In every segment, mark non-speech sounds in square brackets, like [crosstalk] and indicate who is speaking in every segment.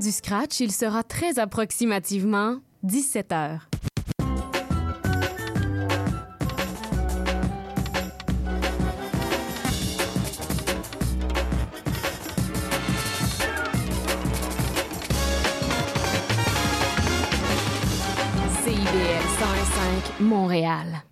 Speaker 1: du scratch, il sera très approximativement 17 heures. CIBL 101.5 Montréal.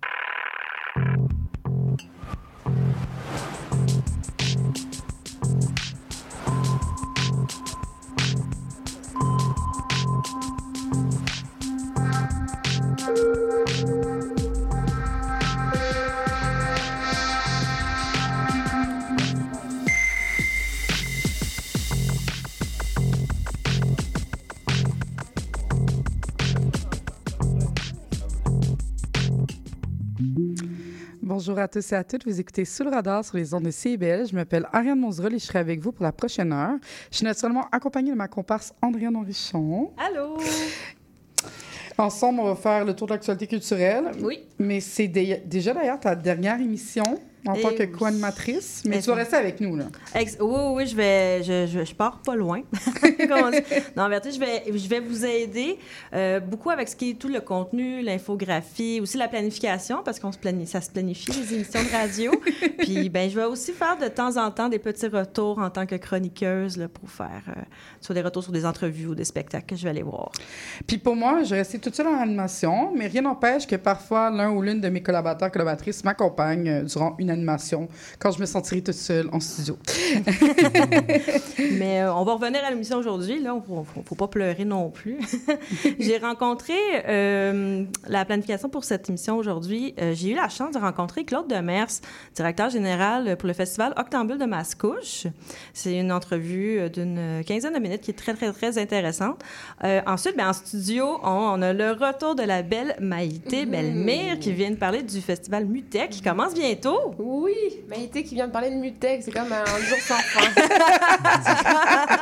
Speaker 2: Bonjour à tous et à toutes. Vous écoutez Sous le radar sur les ondes de CIBL. Je m'appelle Ariane Monzerol et je serai avec vous pour la prochaine heure. Je suis naturellement accompagnée de ma comparse Andréane Henrichon.
Speaker 3: Allô?
Speaker 2: Ensemble, on va faire le tour de l'actualité culturelle.
Speaker 3: Oui.
Speaker 2: Mais c'est dé- déjà d'ailleurs ta dernière émission en
Speaker 3: Eh
Speaker 2: tant que co-animatrice. Mais
Speaker 3: Eh
Speaker 2: tu vas rester avec nous, là.
Speaker 3: Ex- oui, oui, oui, je vais, je, je, je pars pas loin. [laughs] Non, en vérité, je vais, je vais vous aider euh, beaucoup avec ce qui est tout le contenu, l'infographie, aussi la planification, parce qu'on se planifie, ça se planifie les émissions de radio. [laughs] Puis, ben, je vais aussi faire de temps en temps des petits retours en tant que chroniqueuse là, pour faire euh, soit des retours sur des entrevues ou des spectacles que je vais aller voir.
Speaker 2: Puis pour moi, je vais rester toute seule en animation, mais rien n'empêche que parfois l'un ou l'une de mes collaborateurs, collaboratrices m'accompagne euh, durant une animation quand je me sentirai toute seule en studio. [laughs]
Speaker 3: Mais euh, on va revenir à l'émission aujourd'hui. Là, il ne faut, faut pas pleurer non plus. [laughs] J'ai rencontré euh, la planification pour cette émission aujourd'hui. Euh, J'ai eu la chance de rencontrer Claude Demers, directeur général pour le festival Octambule de Mascouche. C'est une entrevue d'une quinzaine de minutes qui est très, très, très intéressante. Ensuite, ben, en studio, on, on a le retour de la belle Maïté Bellemire qui vient de parler du festival Mutec qui commence bientôt.
Speaker 4: Oui, Maïté qui vient de parler de Mutec, c'est comme un jour sans fin. [laughs]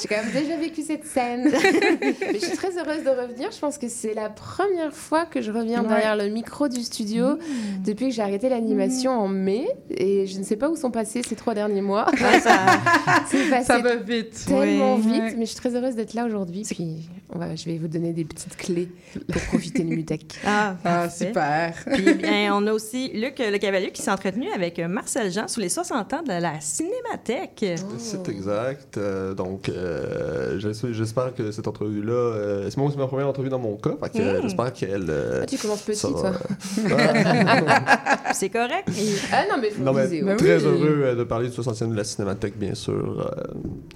Speaker 4: J'ai quand même déjà vécu cette scène. [laughs] Mais je suis très heureuse de revenir. Je pense que c'est la première fois que je reviens
Speaker 2: Ouais.
Speaker 4: derrière le micro du studio depuis que j'ai arrêté l'animation en mai. Et je ne sais pas où sont passés ces trois derniers mois.
Speaker 3: Ouais, ça- [laughs]
Speaker 4: C'est passé
Speaker 2: Ça va vite.
Speaker 4: tellement
Speaker 3: Oui.
Speaker 4: vite.
Speaker 2: Ouais.
Speaker 4: Mais je suis très heureuse d'être là aujourd'hui. Puis on va, je vais vous donner des petites clés pour profiter de Mutec.
Speaker 3: Ah,
Speaker 2: Ah, super.
Speaker 3: Puis bien, on a aussi Luc Le Cavalier qui s'est entretenu avec euh, Marcel Jean sous les 60 ans de la Cinémathèque.
Speaker 5: C'est exact. Euh, donc, euh, j'es- j'espère que cette entrevue-là, euh, c'est moi aussi ma première entrevue dans mon cas. Fait que, euh,
Speaker 3: Mm.
Speaker 5: j'espère qu'elle. euh,
Speaker 4: Ah, tu commences petit,
Speaker 5: ça
Speaker 4: toi. [laughs]
Speaker 3: C'est correct.
Speaker 4: Ah non, mais faut
Speaker 5: non, mais
Speaker 4: viser,
Speaker 2: Ben
Speaker 4: ouais.
Speaker 5: très
Speaker 2: oui.
Speaker 5: heureux euh, de parler du 60e de la Cinémathèque, bien sûr, euh,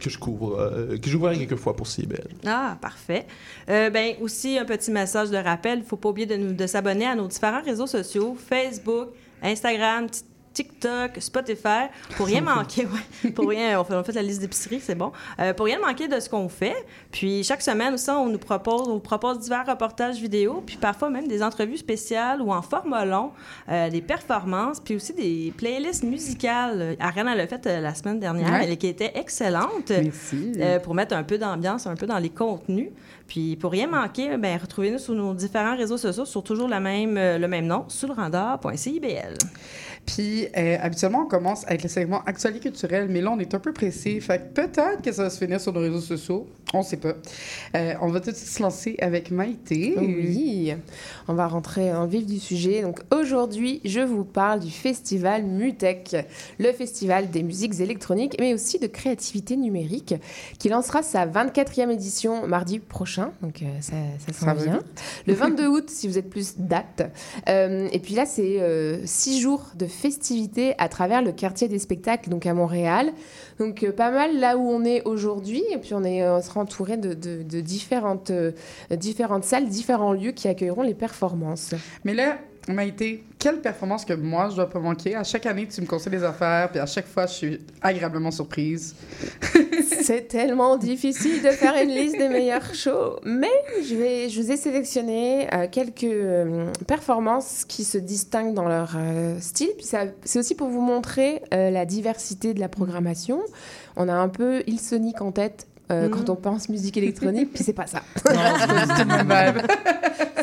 Speaker 5: que je couvre, euh, que j'ouvre quelques fois pour CIBL.
Speaker 3: Ah, parfait. Euh, ben aussi, un petit message de rappel. Il ne faut pas oublier de, nous- de s'abonner à nos différents réseaux sociaux, Facebook, Instagram, Ti- TikTok, Spotify, pour rien [laughs] manquer. ouais. pour rien, on fait, on fait la liste d'épicerie, c'est bon. Euh, pour rien manquer de ce qu'on fait. Puis chaque semaine aussi, on nous propose, on vous propose divers reportages vidéo, puis parfois même des entrevues spéciales ou en format long, euh, des performances, puis aussi des playlists musicales. Ariane, elle l'a fait euh, la semaine dernière,
Speaker 2: Ouais.
Speaker 3: elle, qui était excellente.
Speaker 2: Merci.
Speaker 3: Euh, pour mettre un peu d'ambiance, un peu dans les contenus. Puis pour rien manquer, ben, retrouvez-nous sur nos différents réseaux sociaux sur toujours la même, euh, le même nom, radar.cibl.
Speaker 2: Puis, euh, habituellement, on commence avec le segment actualité culturelle, mais là, on est un peu pressé. Fait que peut-être que ça va se finir sur nos réseaux sociaux. On sait pas. Euh, on va tout de suite se lancer avec Maïté.
Speaker 4: Oui, on va rentrer en vif du sujet. Donc aujourd'hui, je vous parle du festival Mutec, le festival des musiques électroniques, mais aussi de créativité numérique, qui lancera sa 24e édition mardi prochain. Donc euh, ça, ça
Speaker 2: vite.
Speaker 4: Le 22 août, si vous êtes plus date. Et puis là, c'est six jours de festivités à travers le quartier des spectacles, donc à Montréal. Donc euh, pas mal là où on est aujourd'hui. Et puis on, est, on sera entouré de différentes, euh, différentes salles, différents lieux qui accueilleront les performances.
Speaker 2: Mais là, Maïté, quelle performance que moi, je dois pas manquer? À chaque année, tu me conseilles des affaires, puis à chaque fois, je suis agréablement surprise. [laughs]
Speaker 4: C'est tellement difficile de faire une liste des meilleurs shows, mais je, vais, je vous ai sélectionné euh, quelques euh, performances qui se distinguent dans leur euh, style. Puis c'est aussi pour vous montrer la diversité de la programmation. On a un peu Ilsonic en tête euh,
Speaker 3: Mhm.
Speaker 4: quand on pense musique électronique, puis c'est pas ça. [laughs]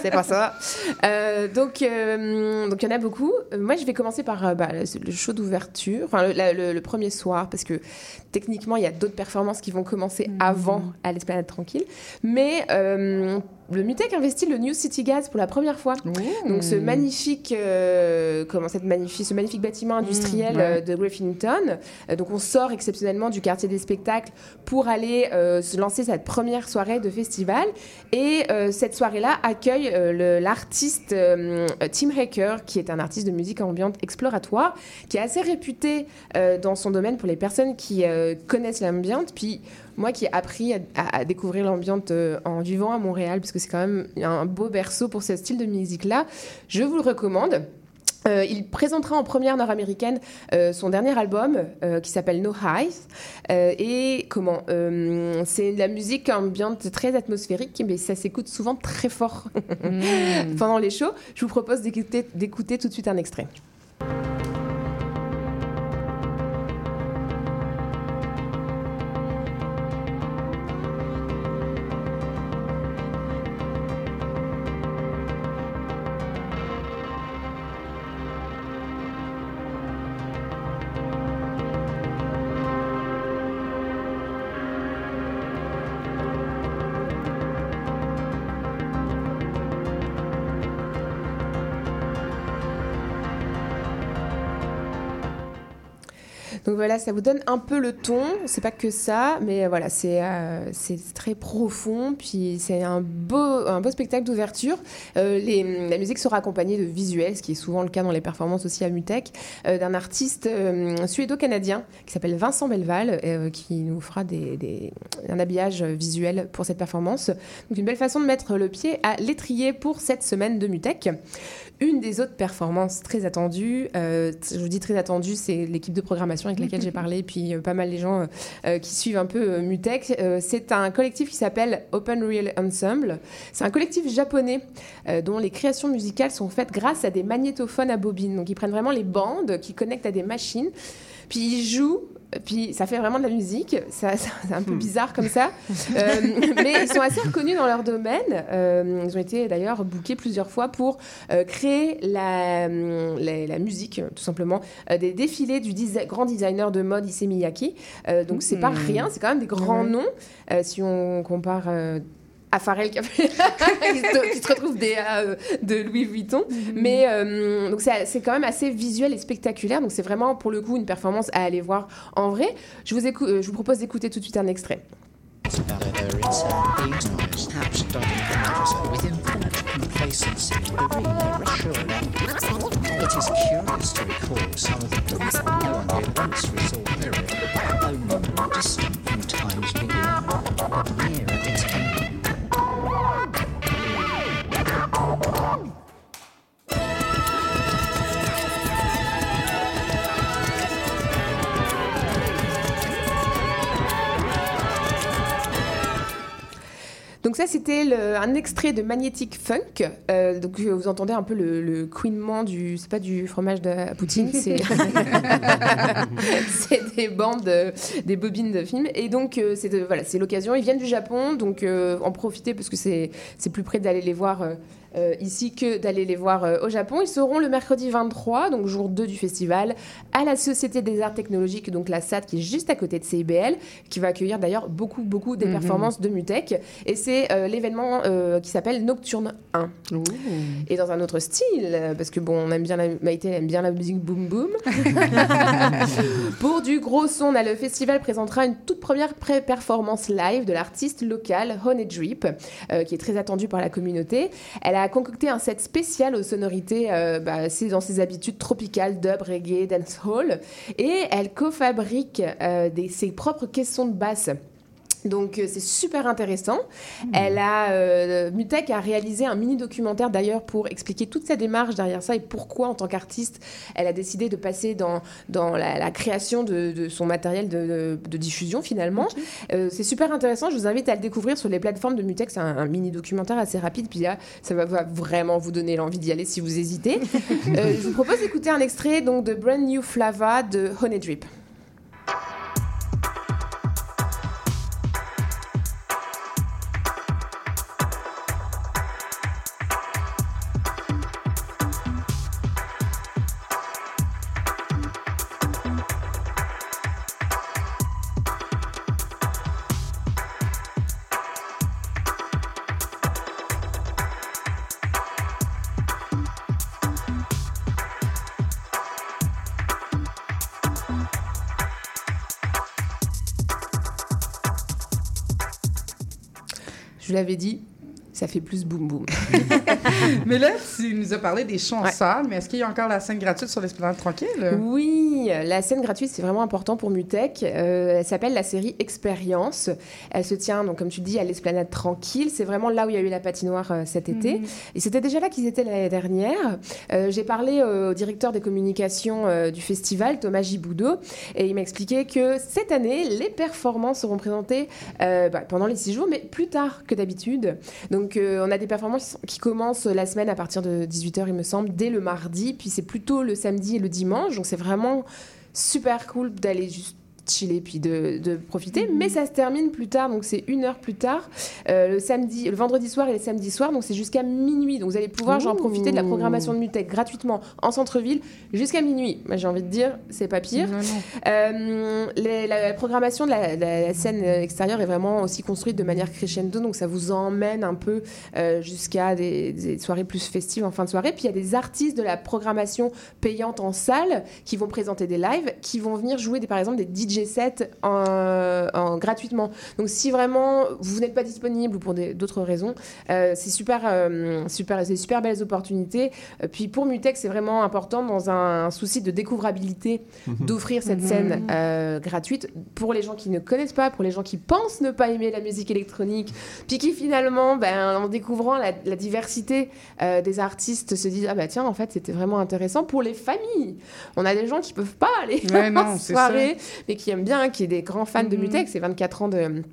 Speaker 2: C'est pas
Speaker 4: ça. Euh, donc, euh, donc il y en a beaucoup. Moi, je vais commencer par euh, bah, le, show d'ouverture, enfin le, la- le- le premier soir, parce que techniquement, il y a d'autres performances qui vont commencer avant à l'Esplanade Tranquille. Mais euh, le Mutec investit le New City Gas pour la première fois. Donc ce magnifique, euh, comment cette magnifique, ce magnifique bâtiment industriel
Speaker 2: ouais.
Speaker 4: euh, de Griffinton. Euh, donc on sort exceptionnellement du quartier des spectacles pour aller euh, se lancer cette première soirée de festival. Et euh, cette soirée-là accueille euh, l'artiste euh, Tim Hacker, qui est un artiste de musique ambiante exploratoire, qui est assez réputé euh, dans son domaine pour les personnes qui euh, connaissent l'ambiance. Puis moi qui ai appris à, découvrir l'ambiance euh, en vivant à Montréal, parce que c'est quand même un beau berceau pour ce style de musique-là, je vous le recommande. Euh, il présentera en première nord-américaine euh, son dernier album euh, qui s'appelle No Highs. Et comment C'est de la musique ambiante très atmosphérique, mais ça s'écoute souvent très fort
Speaker 2: Mm. [laughs]
Speaker 4: pendant les shows. Je vous propose d'écouter tout de suite un extrait. Donc voilà, ça vous donne un peu le ton. C'est pas que ça, mais voilà, c'est euh, c'est très profond. Puis c'est un beau, un beau spectacle d'ouverture. Euh, la musique sera accompagnée de visuels, ce qui est souvent le cas dans les performances aussi à Mutec, euh, d'un artiste euh, suédo-canadien qui s'appelle Vincent Belval, euh, qui nous fera des, des- un habillage visuel pour cette performance. Donc une belle façon de mettre le pied à l'étrier pour cette semaine de Mutec. Une des autres performances très attendues, euh, je vous dis très attendue, c'est l'équipe de programmation avec laquelle j'ai parlé, puis euh, pas mal les gens euh, euh, qui suivent un peu. Euh, c'est un collectif qui s'appelle Open Real Ensemble. C'est un collectif japonais dont les créations musicales sont faites grâce à des magnétophones à bobines. Donc ils prennent vraiment les bandes qui connectent à des machines, puis ils jouent. Puis ça fait vraiment de la musique, ça, ça- c'est un peu bizarre comme ça, [laughs] Euh, mais ils sont assez reconnus dans leur domaine. Euh, ils ont été d'ailleurs bookés plusieurs fois pour euh, créer la, hum, la, la musique, tout simplement, des défilés du desi- grand designer de mode Issey Miyake. Donc c'est pas
Speaker 2: Mhm.
Speaker 4: rien, c'est quand même des grands noms. Si on compare à Pharrell qui, a fait- [laughs] qui se- qui se retrouve des euh, de Louis Vuitton. Mais euh, donc c'est c'est quand même assez visuel et spectaculaire. Donc c'est vraiment pour le coup une performance à aller voir en vrai. Je vous, écou- euh, je vous propose d'écouter tout de suite un extrait. Donc ça, c'était un extrait de Magnetic Funk. Euh, donc vous entendez un peu le, le couinement du, c'est pas du fromage de Poutine, [laughs] [laughs] c'est des bandes, euh, des bobines de films. Et donc euh, c'est voilà, c'est l'occasion. Ils viennent du Japon, donc en profiter parce que c'est c'est plus près d'aller les voir. Euh, ici que d'aller les voir euh, au Japon. Ils seront le mercredi 23, donc jour 2 du festival, à la Société des Arts Technologiques, donc la SAT qui est juste à côté de CIBL, qui va accueillir d'ailleurs beaucoup, beaucoup des
Speaker 2: Mhm.
Speaker 4: performances de Mutec. Et c'est euh, l'événement euh, qui s'appelle Nocturne 1.
Speaker 2: Ouh.
Speaker 4: Et dans un autre style, parce que bon, on aime bien la, Maïté aime bien la musique boom boom. [laughs] Pour du gros son, on a le festival présentera une toute première pré- performance live de l'artiste local Honey Drip, euh, qui est très attendue par la communauté. Elle a concocté un set spécial aux sonorités, euh, bah, dans ses habitudes tropicales, dub, reggae, dancehall, et elle cofabrique euh, ses propres caissons de basse. Donc euh, c'est super intéressant. Elle a euh, Mutec a réalisé un mini documentaire d'ailleurs pour expliquer toute sa démarche derrière ça et pourquoi en tant qu'artiste elle a décidé de passer dans dans la, la création de, de son matériel de, diffusion finalement. Euh, c'est super intéressant. Je vous invite à le découvrir sur les plateformes de Mutec. C'est un, un mini documentaire assez rapide. Puis là, ça va, va vraiment vous donner l'envie d'y aller si vous hésitez. [laughs] Euh, je vous propose d'écouter un extrait donc de Brand New Flava de Honey Drip. L'avais dit, ça fait plus boum boum. [laughs]
Speaker 2: mais là, tu nous as parlé des salle, mais est-ce qu'il y a encore la scène gratuite sur l'Esplanade Tranquille?
Speaker 4: Oui, la scène gratuite, c'est vraiment important pour Mutech. Euh, elle s'appelle la série Expérience. Elle se tient, donc, comme tu dis, à l'Esplanade Tranquille. C'est vraiment là où il y a eu la patinoire euh, cet été. Et c'était déjà là qu'ils étaient l'année dernière. Euh, J'ai parlé euh, au directeur des communications du festival, Thomas Giboudot, et il m'a expliqué que cette année, les performances seront présentées bah, pendant les six jours, mais plus tard que d'habitude. Donc, euh, on a des performances qui commencent la semaine à partir de 18h, il me semble, dès le mardi, puis c'est plutôt le samedi et le dimanche. Donc, c'est vraiment super cool d'aller juste chiller puis de, de profiter. Mais ça se termine plus tard donc c'est une heure plus tard euh, le samedi le vendredi soir et le samedi soir donc c'est jusqu'à minuit. Donc vous allez pouvoir genre profiter de la programmation de Mutech gratuitement en centre-ville jusqu'à minuit. Moi, j'ai envie de dire c'est pas pire.
Speaker 2: Non, non.
Speaker 4: euh, les- la, la programmation de la, la- la scène extérieure est vraiment aussi construite de manière crescendo, donc ça vous emmène un peu euh, jusqu'à des, des soirées plus festives en fin de soirée. Puis il y a des artistes de la programmation payante en salle qui vont présenter des lives, qui vont venir jouer des, par exemple des DJ sets en, en- gratuitement. Donc si vraiment vous n'êtes pas disponible ou pour d'autres raisons, euh, c'est super, euh, super, c'est super belles opportunités. Euh, Puis pour Mutex, c'est vraiment important dans un souci de découvrabilité d'offrir cette
Speaker 2: Mhm.
Speaker 4: scène euh, gratuite pour les gens qui ne connaissent pas, pour les gens qui pensent ne pas aimer la musique électronique, puis qui finalement, ben, en découvrant la, la diversité euh, des artistes, se disent ah bah tiens en fait c'était vraiment intéressant pour les familles. On a des gens qui peuvent pas aller
Speaker 2: Ouais, [laughs] non,
Speaker 4: en
Speaker 2: c'est
Speaker 4: soirée, mais qui aiment bien, qui est des grands fans de
Speaker 2: Mhm.
Speaker 4: Mutex, c'est 24 ans de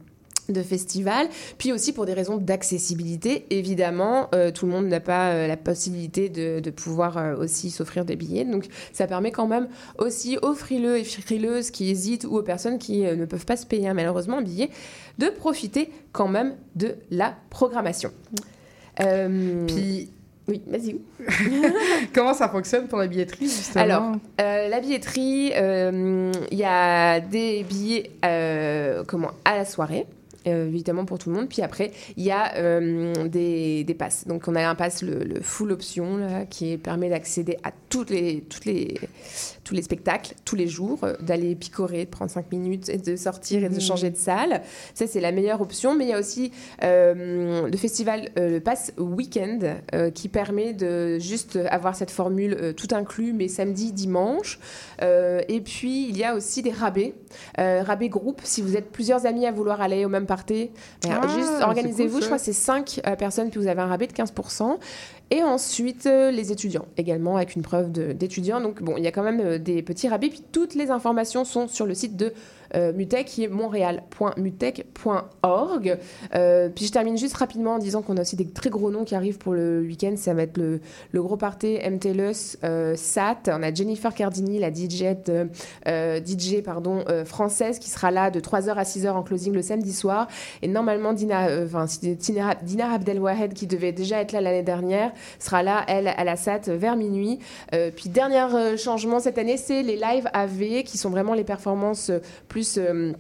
Speaker 4: de festival, puis aussi pour des raisons d'accessibilité. Évidemment, euh, tout le monde n'a pas euh, la possibilité de, de pouvoir euh, aussi s'offrir des billets. Donc, ça permet quand même aussi aux frileux et frileuses qui hésitent ou aux personnes qui ne peuvent pas se payer hein, malheureusement un billet, de profiter quand même de la programmation.
Speaker 2: Puis,
Speaker 4: oui, vas-y. [laughs]
Speaker 2: comment ça fonctionne pour la billetterie, justement?
Speaker 4: Alors, Euh, la billetterie, euh, il y a des billets euh, comment, à la soirée. Euh, évidemment pour tout le monde. Puis après, il y a euh, des, des passes. Donc on a un pass, le, le full option, là, qui permet d'accéder à toutes les, toutes les, tous les spectacles, tous les jours, euh, d'aller picorer, de prendre 5 minutes et de sortir et de
Speaker 2: Mhm.
Speaker 4: changer de salle. Ça, c'est la meilleure option. Mais il y a aussi euh, le festival, le pass week-end, qui permet de juste avoir cette formule tout inclus, mais samedi, dimanche. Et puis, il y a aussi des rabais, rabais groupe. Si vous êtes plusieurs amis à vouloir aller au même party,
Speaker 2: Ah,
Speaker 4: juste organisez-vous.
Speaker 2: cool,
Speaker 4: Je crois que c'est 5 personnes, puis vous avez un rabais de 15%. Et ensuite, euh, les étudiants, également avec une preuve d'étudiants. Donc, bon, il y a quand même euh, des petits rabais. Puis, toutes les informations sont sur le site de euh, Mutech, qui est montréal.mutech.org. Euh, puis, je termine juste rapidement en disant qu'on a aussi des très gros noms qui arrivent pour le week-end. Ça va être le, le gros party MTLUS, euh, SAT. On a Jennifer Cardini, la DJ, euh, DJ pardon, euh, française, qui sera là de 3h à 6h en closing le samedi soir. Et normalement, Dina, euh, enfin, Dina Abdelwahed, qui devait déjà être là l'année dernière, sera là, elle, à la SAT vers minuit. Euh, puis, dernier euh, changement cette année, c'est les live AV, qui sont vraiment les performances euh, plus euh,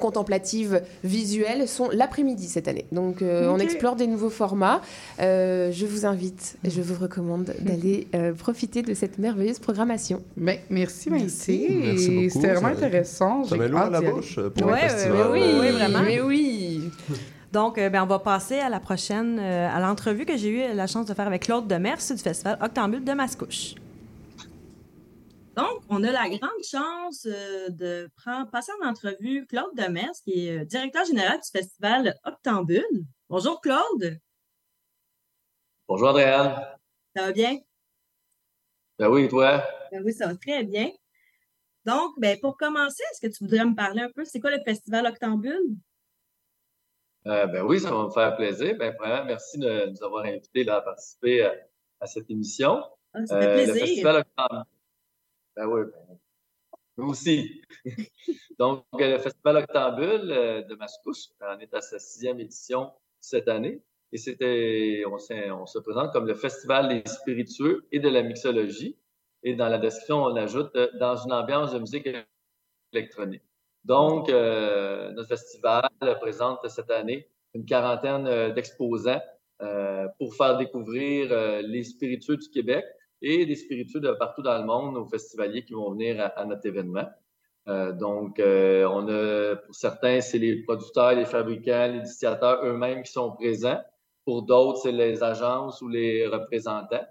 Speaker 4: contemplatives, visuelles, sont l'après-midi cette année. Donc, euh, on explore des nouveaux formats. Euh, je vous invite, et je vous recommande [laughs] d'aller euh, profiter de cette merveilleuse programmation.
Speaker 2: Ben, merci,
Speaker 4: Merci.
Speaker 2: Maïté.
Speaker 5: Merci beaucoup.
Speaker 2: C'était vraiment intéressant.
Speaker 5: Ça met l'eau à la bouche pour
Speaker 3: Ouais, ouais,
Speaker 5: festival. euh,
Speaker 3: oui, vraiment.
Speaker 4: Mais oui. [laughs]
Speaker 3: Donc, euh, ben, on va passer à la prochaine, euh, à l'entrevue que j'ai eu la chance de faire avec Claude Demers du festival Octambule de Mascouche. Donc, on a la grande chance euh, de prendre, passer en entrevue Claude Demers, qui est euh, directeur général du festival Octambule. Bonjour Claude,
Speaker 6: Bonjour Adrienne.
Speaker 3: ça va bien?
Speaker 6: Ben oui, toi?
Speaker 3: Ben oui, ça va très bien. Donc, ben, pour commencer, est-ce que tu voudrais me parler un peu, c'est quoi le festival Octambule?
Speaker 6: Euh, ben oui, ça va me faire plaisir. Ben, premièrement, merci de nous avoir invités là, à participer à, à cette émission.
Speaker 3: Ah, ça fait
Speaker 6: Euh,
Speaker 3: plaisir.
Speaker 6: Le festival Octambule. Ben oui, ben, aussi. [laughs] Donc, euh, le festival Octambule euh, de Mascouche, on est à sa sixième édition cette année. Et c'était, on, on se présente comme le festival des spiritueux et de la mixologie. Et dans la description, on ajoute euh, dans une ambiance de musique électronique. Donc, euh, notre festival présente cette année une quarantaine d'exposants euh, pour faire découvrir les spiritueux du Québec et des spiritueux de partout dans le monde aux festivaliers qui vont venir à, à notre événement. Euh, donc, euh, on a, pour certains, c'est les producteurs, les fabricants, les distillateurs eux-mêmes qui sont présents. Pour d'autres, c'est les agences ou les représentants.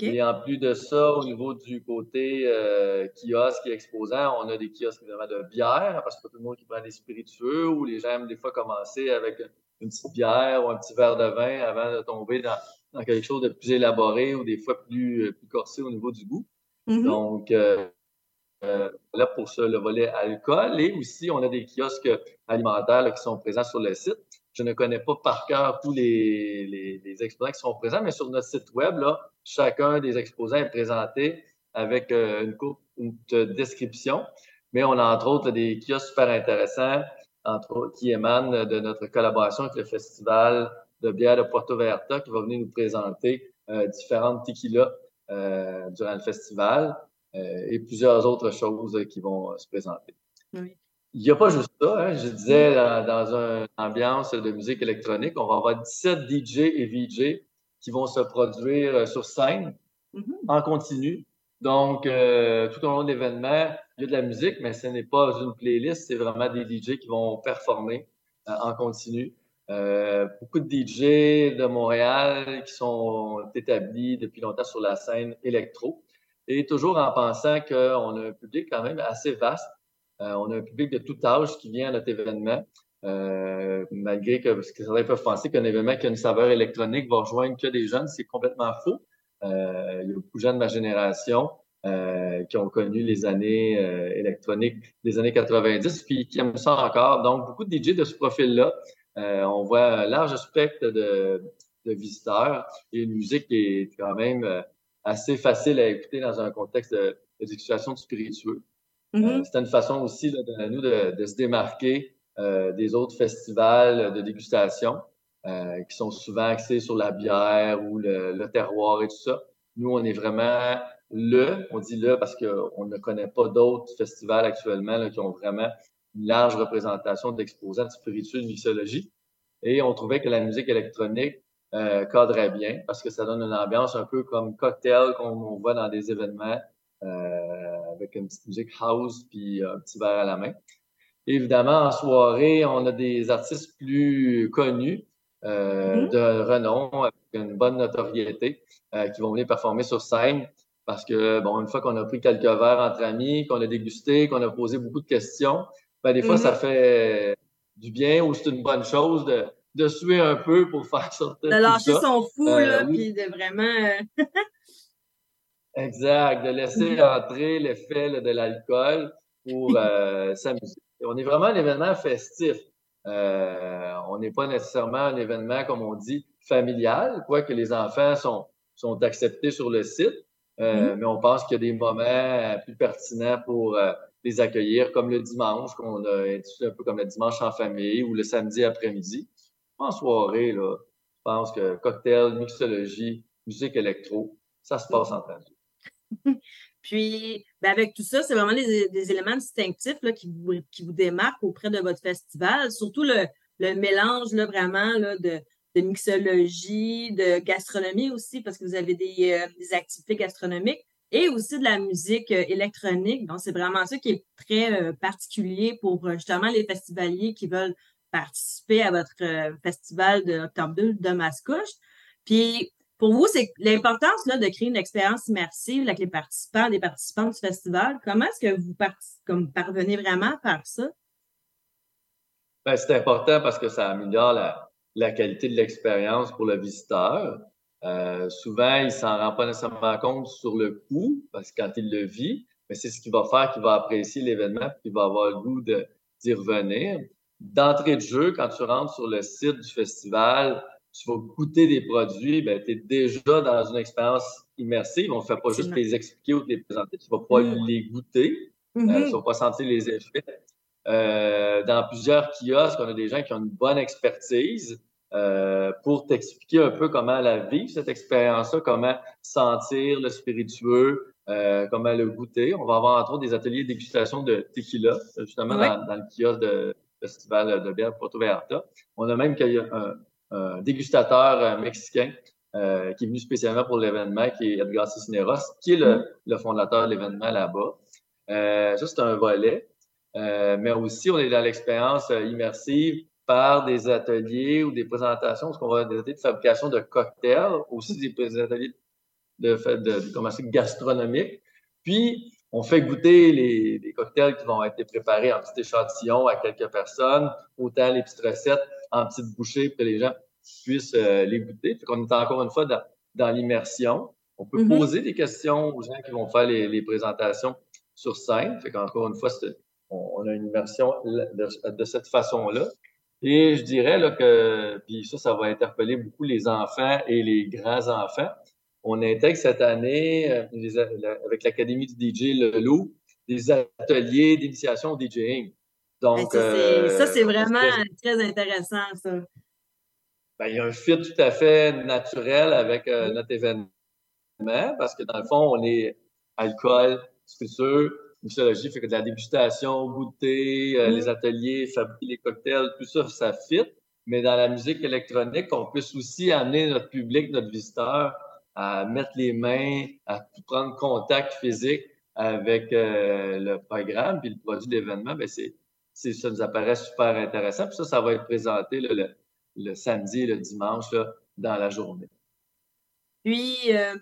Speaker 6: Et en plus de ça, au niveau du côté euh, kiosque et exposant, on a des kiosques évidemment de bière, parce que pas tout le monde qui prend des spiritueux, ou les gens aiment des fois commencer avec une petite bière ou un petit verre de vin avant de tomber dans, dans quelque chose de plus élaboré ou des fois plus, plus corsé au niveau du goût.
Speaker 3: Mhm.
Speaker 6: Donc, euh, euh, là, pour ça, le volet alcool. Et aussi, on a des kiosques alimentaires là, qui sont présents sur le site. Je ne connais pas par cœur tous les, les, les exposants qui sont présents, mais sur notre site web, là, chacun des exposants est présenté avec euh, une courte une description. Mais on a entre autres des kiosques super intéressants, entre autres, qui émanent de notre collaboration avec le Festival de bière de Puerto Vallarta, qui va venir nous présenter euh, différentes tequilas euh, durant le festival euh, et plusieurs autres choses euh, qui vont se présenter.
Speaker 3: Oui.
Speaker 6: Il n'y a pas juste ça. Hein. Je disais, dans, dans une ambiance de musique électronique, on va avoir 17 DJ et VJ qui vont se produire sur scène
Speaker 3: Mhm.
Speaker 6: en continu. Donc, euh, tout au long de l'événement, il y a de la musique, mais ce n'est pas une playlist, c'est vraiment des DJ qui vont performer euh, en continu. Euh, beaucoup de DJ de Montréal qui sont établis depuis longtemps sur la scène électro. Et toujours en pensant qu'on a un public quand même assez vaste. Euh, on a un public de tout âge qui vient à notre événement. Euh, malgré que, parce que certains peuvent penser qu'un événement qui a une saveur électronique va rejoindre que des jeunes, c'est complètement faux. Euh, il y a beaucoup de gens de ma génération euh, qui ont connu les années euh, électroniques des années 90, puis qui aiment ça encore. Donc, beaucoup de DJ de ce profil-là. Euh, on voit un large spectre de, de visiteurs et une musique qui est quand même euh, assez facile à écouter dans un contexte de, de dégustation de spiritueux. Euh, C'était une façon aussi là, de nous de, de se démarquer euh, des autres festivals de dégustation euh, qui sont souvent axés sur la bière ou le, le terroir et tout ça. Nous, on est vraiment le, on dit le parce qu'on ne connaît pas d'autres festivals actuellement là, qui ont vraiment une large représentation d'exposants de spiritueux de mixologie. Et on trouvait que la musique électronique euh, cadrait bien parce que ça donne une ambiance un peu comme cocktail qu'on on voit dans des événements euh, avec une petite musique house puis un petit verre à la main. Évidemment, en soirée, on a des artistes plus connus, euh,
Speaker 3: Mhm.
Speaker 6: de renom, avec une bonne notoriété, euh, qui vont venir performer sur scène. Parce que, bon, une fois qu'on a pris quelques verres entre amis, qu'on a dégusté, qu'on a posé beaucoup de questions, ben, des fois,
Speaker 3: Mhm.
Speaker 6: ça fait du bien ou c'est une bonne chose de, de suer un peu pour [laughs] faire sortir
Speaker 3: De
Speaker 6: tout
Speaker 3: lâcher
Speaker 6: ça.
Speaker 3: son fou,
Speaker 6: Euh,
Speaker 3: là,
Speaker 6: oui.
Speaker 3: puis de vraiment. euh, [laughs]
Speaker 6: Exact, de laisser entrer l'effet de l'alcool pour [laughs] euh, s'amuser. On est vraiment un événement festif. Euh, on n'est pas nécessairement un événement, comme on dit, familial, quoique les enfants sont, sont acceptés sur le site, euh, mais on pense qu'il y a des moments euh, plus pertinents pour euh, les accueillir, comme le dimanche, qu'on a un peu comme le dimanche en famille ou le samedi après-midi. En soirée, là, je pense que cocktail, mixologie, musique électro, ça se passe en traduit. [laughs]
Speaker 3: Puis, ben, avec tout ça, c'est vraiment des, éléments distinctifs là, qui, vous, qui vous démarquent auprès de votre festival. Surtout le, le mélange là, vraiment là, de, de mixologie, de gastronomie aussi, parce que vous avez des, euh, des activités gastronomiques et aussi de la musique euh, électronique. Donc, c'est vraiment ça qui est très euh, particulier pour euh, justement les festivaliers qui veulent participer à votre festival de Octobre de Mascouche. Puis, pour vous, c'est l'importance de créer une expérience immersive avec les participants, les participants du festival. Comment est-ce que vous parvenez vraiment à faire ça?
Speaker 6: Ben, c'est important parce que ça améliore la qualité de l'expérience pour le visiteur. Euh, souvent, il s'en rend pas nécessairement compte sur le coup, parce que quand il le vit, mais c'est ce qui va faire qu'il va apprécier l'événement qu'il va avoir le goût de, d'y revenir. D'entrée de jeu, quand tu rentres sur le site du festival, tu vas goûter des produits, ben, tu es déjà dans une expérience immersive. On ne fait pas juste les expliquer ou te les présenter, tu vas pouvoir
Speaker 3: Mm.
Speaker 6: les goûter.
Speaker 3: Mhm.
Speaker 6: Euh, tu vas pas sentir les effets. Euh, dans plusieurs kiosques, on a des gens qui ont une bonne expertise euh, pour t'expliquer un peu comment la vivre, cette expérience-là, comment sentir le spiritueux, euh, comment le goûter. On va avoir entre autres des ateliers de dégustation de tequila, justement
Speaker 3: Ouais.
Speaker 6: dans, dans le kiosque de Festival de bière Puerto Vallarta. On a même qu'il y a un, un dégustateur euh, mexicain euh, qui est venu spécialement pour l'événement, qui est Edgar Cisneros, qui est le, le fondateur de l'événement là-bas. Euh, ça, c'est un volet. Euh, mais aussi, on est dans l'expérience euh, immersive par des ateliers ou des présentations, parce qu'on va des ateliers de fabrication de cocktails, aussi des ateliers de, de, de, de gastronomiques. Puis, on fait goûter les, les, cocktails qui vont être préparés en petits échantillons à quelques personnes, autant les petites recettes en petites bouchées pour que les gens puissent euh, les goûter. Fait qu'on est encore une fois dans, dans l'immersion. On peut
Speaker 3: Mhm.
Speaker 6: poser des questions aux gens qui vont faire les, les présentations sur scène. Fait qu'encore une fois, on, on a une immersion de, de cette façon-là. Et je dirais là, que, puis ça, ça va interpeller beaucoup les enfants et les grands-enfants. On intègre cette année, euh, les- la- avec l'Académie du DJ Le Loup, des ateliers d'initiation au DJing.
Speaker 3: Ben,
Speaker 6: Donc,
Speaker 3: ça, c'est-
Speaker 6: euh,
Speaker 3: ça, c'est vraiment très intéressant, ça.
Speaker 6: ben, il y a un fit tout à fait naturel avec euh, notre événement parce que dans le fond, on est alcool, sculpture, mixologie, fait que de la dégustation, goûter, euh,
Speaker 3: Mm.
Speaker 6: les ateliers, fabriquer les cocktails, tout ça, ça fit. Mais dans la musique électronique, on puisse aussi amener notre public, notre visiteur à mettre les mains, à prendre contact physique avec euh, le programme puis le produit d'événement, ben c'est, c'est, ça nous apparaît super intéressant. Puis ça, ça va être présenté là, le, le samedi et le dimanche là, dans la journée.
Speaker 3: Puis, euh,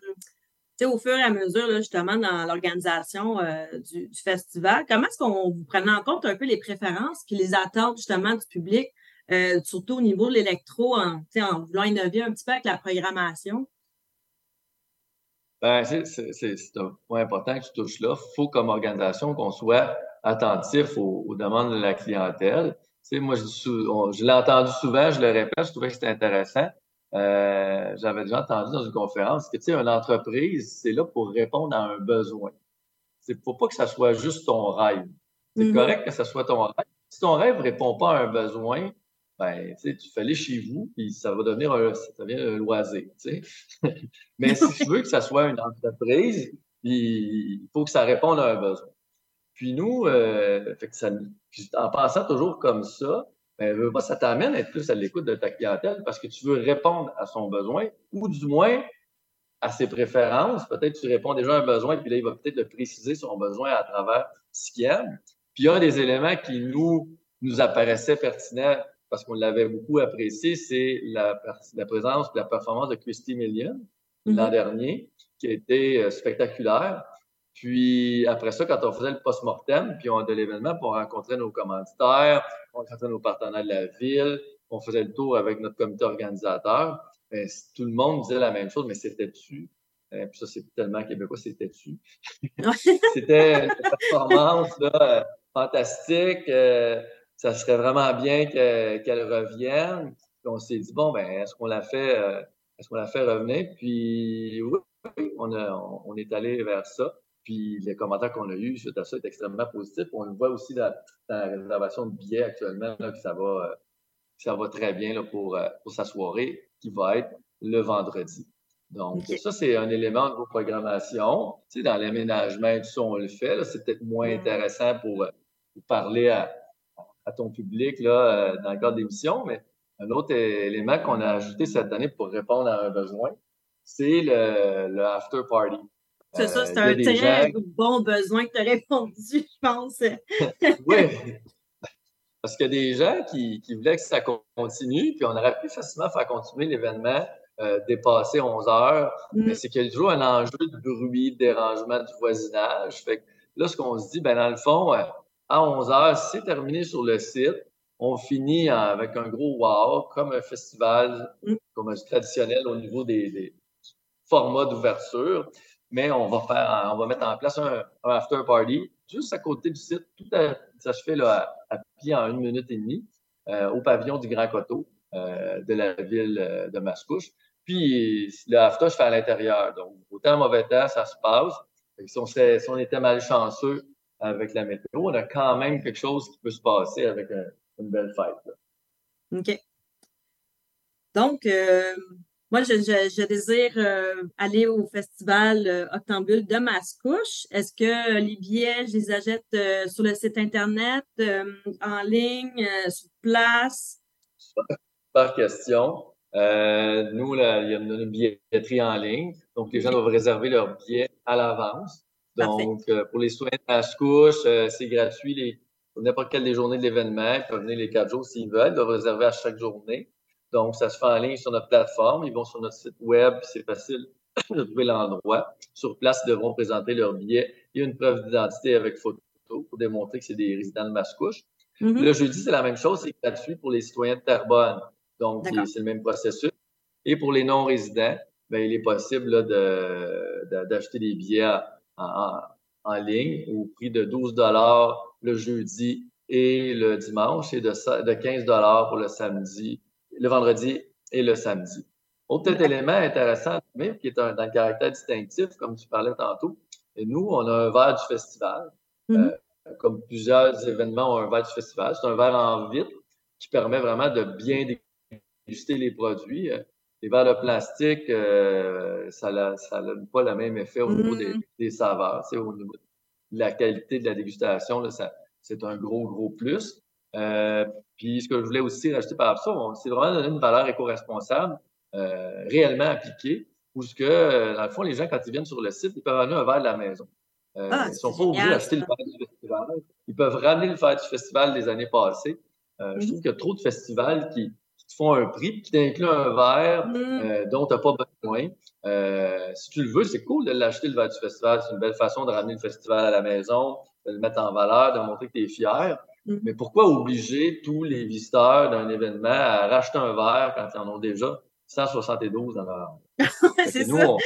Speaker 3: au fur et à mesure, justement, dans l'organisation euh, du, festival, comment est-ce qu'on vous prenez en compte un peu les préférences puis les attentes, justement, du public, euh, surtout au niveau de l'électro, en, voulant innover un petit peu avec la programmation?
Speaker 6: Ben, c'est, un point important que tu touches là. Il faut, comme organisation, qu'on soit attentif aux, demandes de la clientèle. Moi, je, je l'ai entendu souvent, je le répète, je trouvais que c'était intéressant. Euh, j'avais déjà entendu dans une conférence que, tu sais, une entreprise, c'est là pour répondre à un besoin. C'est faut pas que ça soit juste ton rêve. C'est
Speaker 3: Mhm.
Speaker 6: correct que ça soit ton rêve. Si ton rêve répond pas à un besoin, ben, tu fais aller chez vous, puis ça va devenir un, ça devient un loisir. [laughs] Mais si tu veux que ça soit une entreprise, il faut que ça réponde à un besoin. Puis nous, euh, fait que ça, en pensant toujours comme ça, ben, veux pas, ça t'amène à être plus à l'écoute de ta clientèle parce que tu veux répondre à son besoin ou du moins à ses préférences. Peut-être tu réponds déjà à un besoin, puis là, il va peut-être le préciser son besoin à travers ce qu'il aime. Puis un des éléments qui nous, nous apparaissait pertinent parce qu'on l'avait beaucoup apprécié, c'est la, présence, la performance de Christy Million l'an
Speaker 3: Mhm.
Speaker 6: dernier, qui a été euh, spectaculaire. Puis après ça, quand on faisait le post-mortem, puis on de l'événement, puis on rencontrait nos commanditaires, on rencontrait nos partenaires de la ville, on faisait le tour avec notre comité organisateur. Ben, tout le monde disait la même chose, mais c'était-tu? Euh, puis ça, c'est tellement québécois, c'était-tu? [laughs] C'était une performance là, fantastique. euh, ça serait vraiment bien que- qu'elle revienne. Puis on s'est dit, bon, ben, est-ce qu'on la fait, euh, est-ce qu'on la fait revenir? Puis oui, oui, on, a, on, on est allé vers ça. Puis les commentaires qu'on a eus suite à ça est extrêmement positif. On le voit aussi dans, dans la réservation de billets actuellement, là, que ça va, euh, que ça va très bien là, pour, euh, pour sa soirée qui va être le vendredi. Donc, ça, c'est un élément de vos programmations. Tu sais, dans l'aménagement tout ça, on le fait. là. C'est peut-être moins intéressant pour, euh, pour parler à, à ton public là, dans le cadre d'émissions, mais un autre élément qu'on a ajouté cette année pour répondre à un besoin, c'est le, le after party.
Speaker 3: C'est ça,
Speaker 6: Euh,
Speaker 3: c'est un très
Speaker 6: gens-
Speaker 3: bon besoin que tu as répondu, je pense. [laughs]
Speaker 6: Oui. Parce qu'il y a des gens qui, qui voulaient que ça continue, puis on aurait pu facilement faire continuer l'événement, euh, dépasser 11 heures,
Speaker 3: Mm.
Speaker 6: mais c'est qu'il y a toujours un enjeu de bruit, de dérangement du voisinage. Fait que là, ce qu'on se dit, ben dans le fond, euh, à 11 heures, c'est terminé sur le site, on finit avec un gros wow, comme un festival,
Speaker 3: Mm.
Speaker 6: comme un traditionnel au niveau des, des formats d'ouverture. Mais on va faire, on va mettre en place un, after party juste à côté du site. Tout à- ça se fait là, à, pied en une minute et demie euh, au pavillon du Grand Coteau euh, de la ville euh, de Mascouche. Puis le after se fait à l'intérieur. Donc, autant mauvais temps, ça se passe. Si, on était malchanceux avec la météo, on a quand même quelque chose qui peut se passer avec un- une belle fête.
Speaker 3: OK. Donc, moi, je, je- je désire euh, aller au festival euh, Octambule de Mascouche. Est-ce que les billets, je les achète euh, sur le site Internet, euh, en ligne, euh, sur place?
Speaker 6: Par question. Euh, nous, là, il y a une, une billetterie en ligne. Donc, les gens doivent réserver leur billet à l'avance. Donc, euh, pour les soins de la couche, euh, c'est gratuit. Les, pour n'importe quelle des journées de l'événement. Ils peuvent venir les quatre jours s'ils veulent. Ils doivent réserver à chaque journée. Donc, ça se fait en ligne sur notre plateforme. Ils vont sur notre site web, c'est facile [coughs] de trouver l'endroit. Sur place, ils devront présenter leur billet et une preuve d'identité avec photo pour démontrer que c'est des résidents de Mascouche.
Speaker 3: Mhm.
Speaker 6: Le jeudi, c'est la même chose, c'est gratuit pour les citoyens de Terrebonne. Donc, c'est le même processus. Et pour les non-résidents, ben, il est possible là, de- de- d'acheter des billets en, ligne au prix de 12 le jeudi et le dimanche et de, de 15 pour le samedi, le vendredi et le samedi. Autre élément intéressant, mais qui est un- dans le caractère distinctif, comme tu parlais tantôt, et nous, on a un verre du festival.
Speaker 3: Mhm.
Speaker 6: Euh, comme plusieurs événements ont un verre du festival. C'est un verre en vitre qui permet vraiment de bien déguster les produits. Euh, Les verres de plastique, euh, ça n'a ça pas le même effet au niveau des,
Speaker 3: Mhm.
Speaker 6: des saveurs. Sais, au niveau de la qualité de la dégustation, c'est un gros, gros plus. Euh, puis ce que je voulais aussi rajouter par rapport à ça, c'est vraiment donner une valeur éco-responsable euh, réellement appliquée, où ce que, euh, dans le fond, les gens, quand ils viennent sur le site, ils peuvent ramener un verre de la maison. Euh,
Speaker 3: Ah,
Speaker 6: ils sont
Speaker 3: c'est
Speaker 6: pas obligés d'acheter le verre du festival. Ils peuvent ramener le verre du festival des années passées. Euh, Je
Speaker 3: Mhm.
Speaker 6: trouve qu'il y a trop de festivals qui, qui te font un prix, qui t'incluent un verre
Speaker 3: Mhm.
Speaker 6: euh, dont tu n'as pas besoin. Euh, si tu le veux, c'est cool de l'acheter le verre du festival. C'est une belle façon de ramener le festival à la maison, de le mettre en valeur, de montrer que tu es fier.
Speaker 3: Mhm.
Speaker 6: Mais pourquoi obliger tous les visiteurs d'un événement à racheter un verre quand ils en ont déjà 172 dans leur.
Speaker 3: c'est
Speaker 6: nous,
Speaker 3: ça.
Speaker 6: on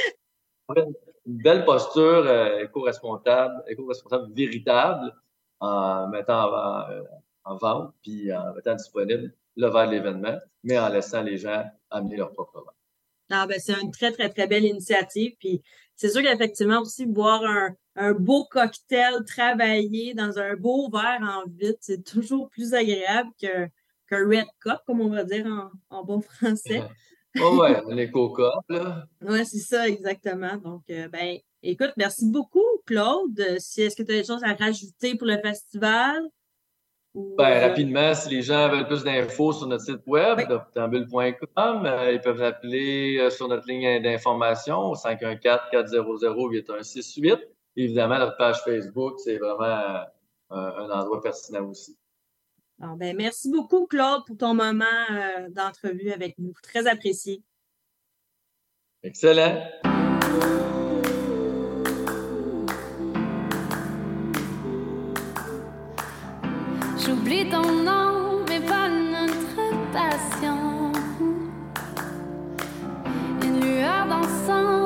Speaker 6: on fait une belle posture euh, éco-responsable, éco-responsable véritable en mettant en, euh, en vente puis en mettant disponible le verre de l'événement, mais en laissant les gens amener leur propre verre.
Speaker 3: Ah, ben, c'est une très, très, très belle initiative. Puis c'est sûr qu'effectivement aussi, boire un, un beau cocktail travaillé dans un beau verre en vitre, c'est toujours plus agréable que- qu'un red cup, comme on va dire en, en bon français.
Speaker 6: Oh ouais, un éco-cup, là.
Speaker 3: Oui, c'est ça, exactement. Donc, euh, ben, écoute, merci beaucoup, Claude. Si, est-ce que tu as des choses à rajouter pour le festival?
Speaker 6: Ben, rapidement, si les gens veulent plus d'infos sur notre site web,
Speaker 3: Oui.
Speaker 6: euh, ils peuvent appeler euh, sur notre ligne d'information au 514-400-8168. Évidemment, notre page Facebook, c'est vraiment euh, un, endroit pertinent aussi.
Speaker 3: alors, ben, merci beaucoup, Claude, pour ton moment d'entrevue avec nous. Très apprécié.
Speaker 6: Excellent.
Speaker 1: J'oublie ton nom, mais pas notre passion. Une lueur dansante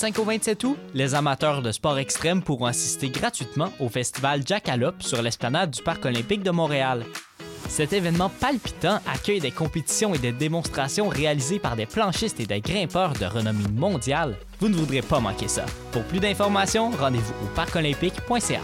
Speaker 7: 25 au 27 août, les amateurs de sport extrême pourront assister gratuitement au festival Jackalope sur l'esplanade du Parc olympique de Montréal. Cet événement palpitant accueille des compétitions et des démonstrations réalisées par des planchistes et des grimpeurs de renommée mondiale. Vous ne voudrez pas manquer ça. Pour plus d'informations, rendez-vous au parcolympique.ca.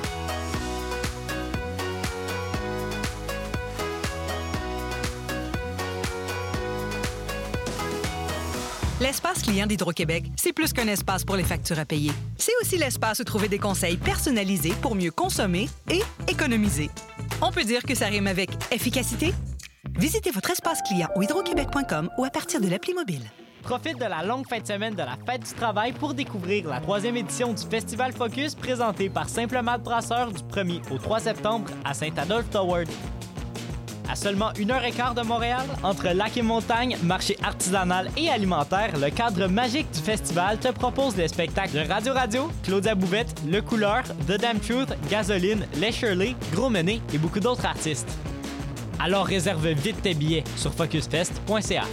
Speaker 8: L'espace client d'Hydro-Québec, c'est plus qu'un espace pour les factures à payer. C'est aussi l'espace où trouver des conseils personnalisés pour mieux consommer et économiser. On peut dire que ça rime avec efficacité? Visitez votre espace client au hydroquebec.com ou à partir de l'appli mobile.
Speaker 7: Profite de la longue fin de semaine de la Fête du Travail pour découvrir la troisième édition du Festival Focus présenté par Simple Malte Brasseur du 1er au 3 septembre à Saint-Adolphe-Toward. À seulement une heure et quart de Montréal, entre lac et montagne, marché artisanal et alimentaire, le cadre magique du festival te propose des spectacles de Radio Radio, Claudia Bouvette, Le Couleur, The Damn Truth, Gasoline, Les Shirley, Gros Menet et beaucoup d'autres artistes. Alors réserve vite tes billets sur focusfest.ca.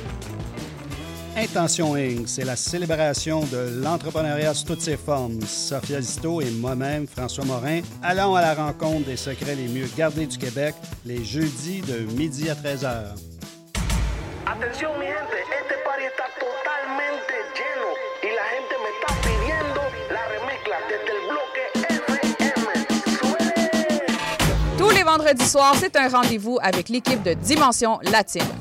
Speaker 9: Intention Inc., c'est la célébration de l'entrepreneuriat sous toutes ses formes. Sophia Zito et moi-même, François Morin, allons à la rencontre des secrets les mieux gardés du Québec les jeudis de midi à 13h.
Speaker 10: Atención mi gente, este party está totalmente lleno y la gente me está pidiendo la remezcla desde el bloque FM.
Speaker 11: Tous les vendredis soirs, c'est un rendez-vous avec l'équipe de Dimension Latine.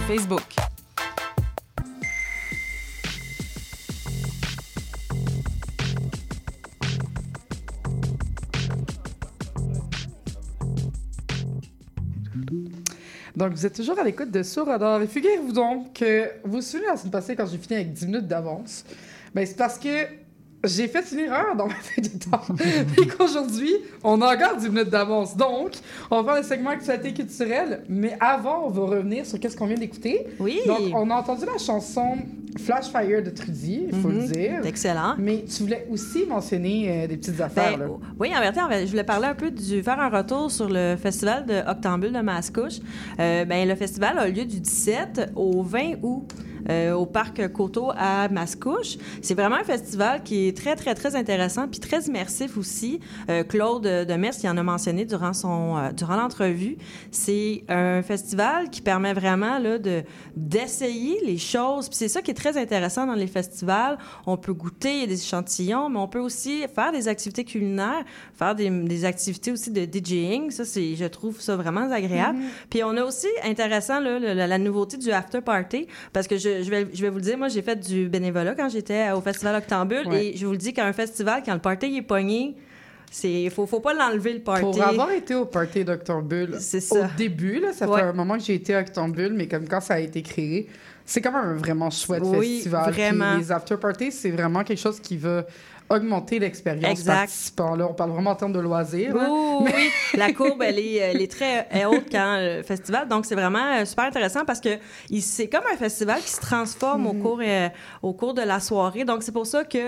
Speaker 12: Facebook.
Speaker 2: Donc, vous êtes toujours à l'écoute de Sourradar. Et figurez-vous donc que vous vous souvenez la semaine passée quand j'ai fini avec 10 minutes d'avance? Ben, c'est parce que j'ai fait une erreur dans ma feuille de temps. [laughs] et qu'aujourd'hui, on a encore 10 minutes d'avance. Donc, on va faire le segment actualité culturelle. Mais avant, on va revenir sur qu'est-ce qu'on vient d'écouter.
Speaker 3: Oui.
Speaker 2: Donc, on a entendu la chanson Flash Fire de Trudy, il faut
Speaker 3: Mhm.
Speaker 2: le dire.
Speaker 3: C'est excellent.
Speaker 2: Mais tu voulais aussi mentionner euh, des petites affaires.
Speaker 3: Ben,
Speaker 2: là.
Speaker 3: oui, en vérité, en je voulais parler un peu du faire un retour sur le festival de Octambule de Mascouche. Euh, ben, le festival a lieu du 17 au 20 août. Euh, au parc Coteau à Mascouche. C'est vraiment un festival qui est très, très, très intéressant puis très immersif aussi. Euh, Claude Demers, qui en a mentionné durant, son, euh, durant l'entrevue. C'est un festival qui permet vraiment là, de, d'essayer les choses. Puis c'est ça qui est très intéressant dans les festivals. On peut goûter, il y a des échantillons, mais on peut aussi faire des activités culinaires, faire des, des activités aussi de DJing. Ça, c'est, je trouve ça vraiment agréable. Puis on a aussi intéressant là, la, la nouveauté du after party, parce que je, je vais, je vais vous le dire, moi j'ai fait du bénévolat quand j'étais au festival Octambule,
Speaker 2: Ouais.
Speaker 3: et je vous le dis qu'à un festival, quand le party est pogné, c'est faut, faut pas l'enlever le party.
Speaker 2: Pour avoir été au party d'Octombule,
Speaker 3: C'est
Speaker 2: au début, là, ça
Speaker 3: Ouais.
Speaker 2: fait un moment que j'ai été à Octombule, mais comme quand ça a été créé, c'est quand même un vraiment chouette
Speaker 3: Oui,
Speaker 2: festival. Puis
Speaker 3: vraiment.
Speaker 2: les after parties, c'est vraiment quelque chose qui va augmenter l'expérience participant. Là, on parle vraiment en termes de loisirs.
Speaker 3: Oui,
Speaker 2: là. [laughs]
Speaker 3: oui. La courbe, elle est, elle est très euh, haute quand le festival. Donc, c'est vraiment euh, super intéressant parce que c'est comme un festival qui se transforme au, cours, euh, au cours de la soirée. Donc, c'est pour ça que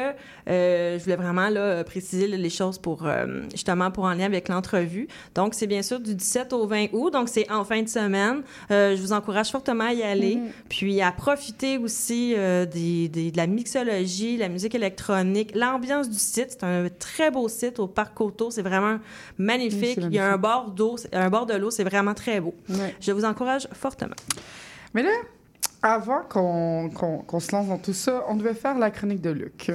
Speaker 3: euh, je voulais vraiment là, préciser les choses pour, euh, justement, pour en lien avec l'entrevue. Donc, c'est bien sûr du 17 au 20 août. Donc, c'est en fin de semaine. Euh, je vous encourage fortement à y aller. Puis, à profiter aussi euh, des, des- de la mixologie, la musique électronique, l'ambiance du site. C'est un très beau site au Parc Coteau. C'est vraiment magnifique.
Speaker 2: Oui,
Speaker 3: Il y a un bord d'eau, un bord de l'eau. C'est vraiment très beau.
Speaker 2: Ouais.
Speaker 3: Je vous encourage fortement.
Speaker 2: Mais là, avant qu'on qu'on- qu'on se lance dans tout ça, on devait faire la chronique de Luc.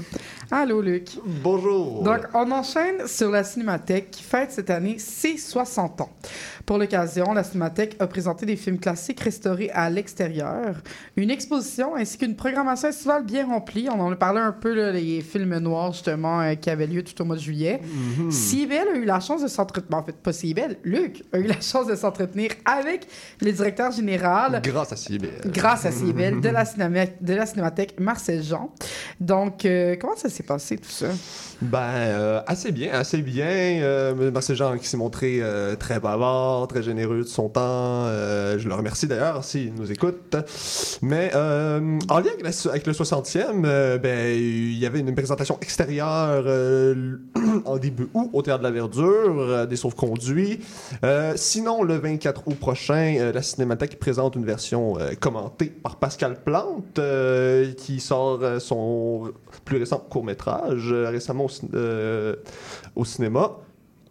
Speaker 2: Allô, Luc.
Speaker 5: Bonjour.
Speaker 2: Donc, on enchaîne sur la Cinémathèque qui fête cette année ses 60 ans. Pour l'occasion, la Cinémathèque a présenté des films classiques restaurés à l'extérieur, une exposition ainsi qu'une programmation estivale bien remplie. On en a parlé un peu, là, les films noirs, justement, euh, qui avaient lieu tout au mois de juillet. Cybelle a eu la chance de s'entretenir, en fait, pas Cybelle, Luc a eu la chance de s'entretenir avec le directeur général
Speaker 5: Grâce à Cybelle.
Speaker 2: grâce à De la, [laughs] de la Cinémathèque Marcel Jean. Donc, euh, comment ça s'est passé tout ça?
Speaker 5: Ben, euh, assez bien, assez bien. Euh, Marcel Jean qui s'est montré très bavard, très généreux de son temps. Je le remercie d'ailleurs s'il nous écoute. Mais en lien avec, la- avec le 60e, euh, ben, il y avait une présentation extérieure [clears throat] en début août au Théâtre de la Verdure, des sauves-conduits. Euh, sinon, le 24 août prochain, la Cinémathèque présente une version commentée par Pascal Plante euh, qui sort euh, son plus récent court-métrage euh, récemment au, cin- au cinéma.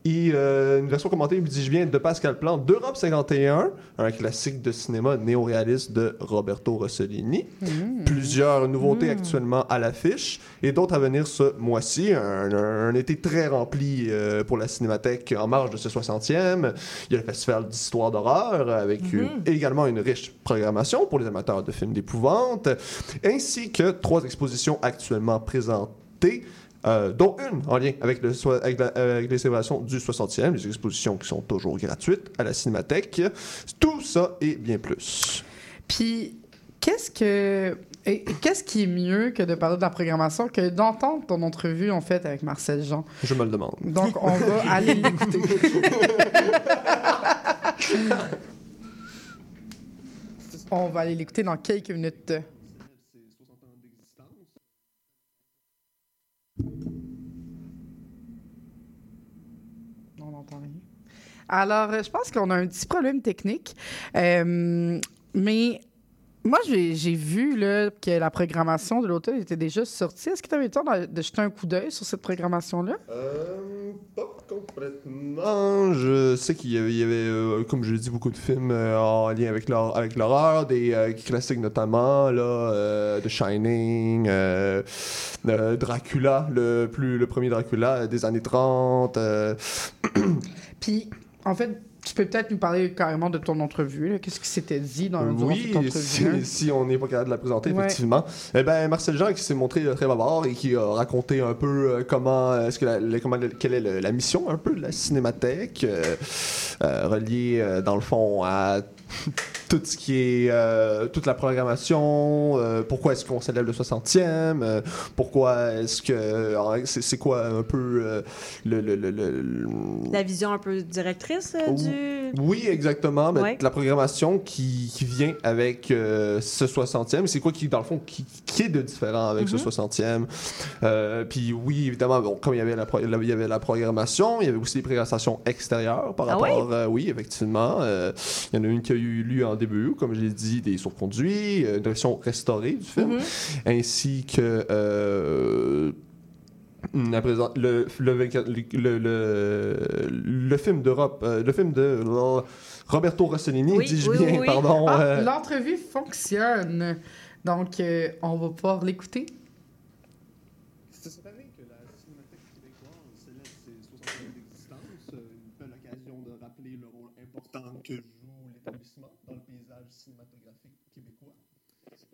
Speaker 5: Et euh, une version commentée, dis-je bien, de Pascal Plante d'Europe 51, un classique de cinéma néo-réaliste de Roberto Rossellini. Plusieurs nouveautés actuellement à l'affiche et d'autres à venir ce mois-ci. Un, un été très rempli euh, pour la Cinémathèque en marge de ce 60e. Il y a le Festival d'histoire d'horreur avec une- également une riche programmation pour les amateurs de films d'épouvante, ainsi que trois expositions actuellement présentées. Euh, dont une en lien avec, le, soi- avec, la- avec les célébrations du 60e, les expositions qui sont toujours gratuites à la Cinémathèque. Tout ça et bien plus.
Speaker 2: Puis, qu'est-ce que. Qu'est-ce qui est mieux que de parler de la programmation que d'entendre ton entrevue, en fait, avec Marcel Jean?
Speaker 5: Je me le demande.
Speaker 2: Donc, on va [laughs] aller l'écouter. [laughs] on va aller l'écouter dans quelques minutes. On n'entend rien. Alors, euh, je pense qu'on a un petit problème technique. Euh, mais moi, j'ai vu là, que la programmation de l'hôtel était déjà sortie. Est-ce que tu avais le temps de, de jeter un coup d'œil sur cette programmation-là?
Speaker 5: Euh, pas complètement. Je sais qu'il y avait, il y avait, euh, comme je l'ai dit, beaucoup de films euh, en lien avec l'hor- avec l'horreur, des classiques notamment, là, The Shining, Dracula, le, plus, le premier Dracula des années 30. euh, [clears throat]
Speaker 2: Puis, en fait, tu peux peut-être nous parler carrément de ton entrevue. Qu'est-ce qui s'était dit dans, durant cette
Speaker 5: Oui,
Speaker 2: entrevue?
Speaker 5: si, si on n'est pas capable de la présenter,
Speaker 2: Ouais.
Speaker 5: effectivement. Eh ben, Marcel Jean qui s'est montré euh, très bavard et qui a raconté un peu euh, comment, est-ce que la, le- comment, le- quelle est le- la mission un peu de la cinémathèque, euh, euh, reliée euh, dans le fond à [laughs] tout ce qui est euh, toute la programmation, euh, pourquoi est-ce qu'on célèbre le 60e, euh, pourquoi est-ce que c'est c'est quoi un peu le, le- le- le-
Speaker 3: La vision un peu directrice du.
Speaker 5: oui, exactement.
Speaker 3: Ouais.
Speaker 5: La programmation qui, qui vient avec ce 60e, c'est quoi qui, dans le fond, qui, qui est de différent avec ce 60e? Euh, puis oui, évidemment, bon, comme il y, avait la, pro- il y avait la programmation, il y avait aussi des prestations extérieures par
Speaker 3: Ah
Speaker 5: rapport... euh, oui, effectivement. Il y en a une qui a eu lieu en début, comme je l'ai dit, des surconduits, une version restaurée du film,
Speaker 3: Mhm.
Speaker 5: ainsi que... euh, la présent- le, le, 24 le, le, le film d'Europe, euh, le film de Roberto Rossellini,
Speaker 2: Oui,
Speaker 5: dis-je
Speaker 2: oui,
Speaker 5: bien,
Speaker 2: oui, oui.
Speaker 5: pardon.
Speaker 2: Ah,
Speaker 5: euh,
Speaker 2: L'entrevue fonctionne. Donc, euh, on va pouvoir l'écouter.
Speaker 13: C'est année que la Cinémathèque québécoise célèbre ses 60 ans d'existence, euh, une belle occasion de rappeler le rôle important que joue l'établissement dans le paysage cinématographique québécois?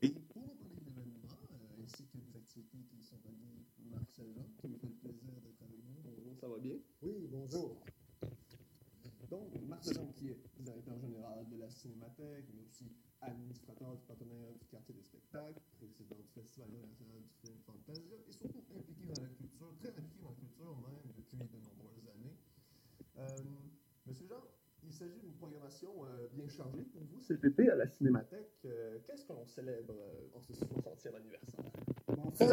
Speaker 13: Et pour nous parler de l'événement, euh, ainsi que des activités qui sont reliées, Marcel Jean, qui me fait le plaisir d'être avec nous. Bonjour, ça va bien? Oui, bonjour. Donc, Marcel Jean, qui est directeur général de la Cinémathèque, mais aussi administrateur du partenaire du quartier des spectacles, président du Festival international du film Fantasia, et surtout impliqué dans la culture, très impliqué dans la culture même depuis de nombreuses années. Euh, Monsieur Jean, il s'agit d'une programmation euh, bien chargée pour vous cet été à la Cinémathèque. Euh, Qu'est-ce que l'on célèbre en ce 60e anniversaire?
Speaker 14: En fait,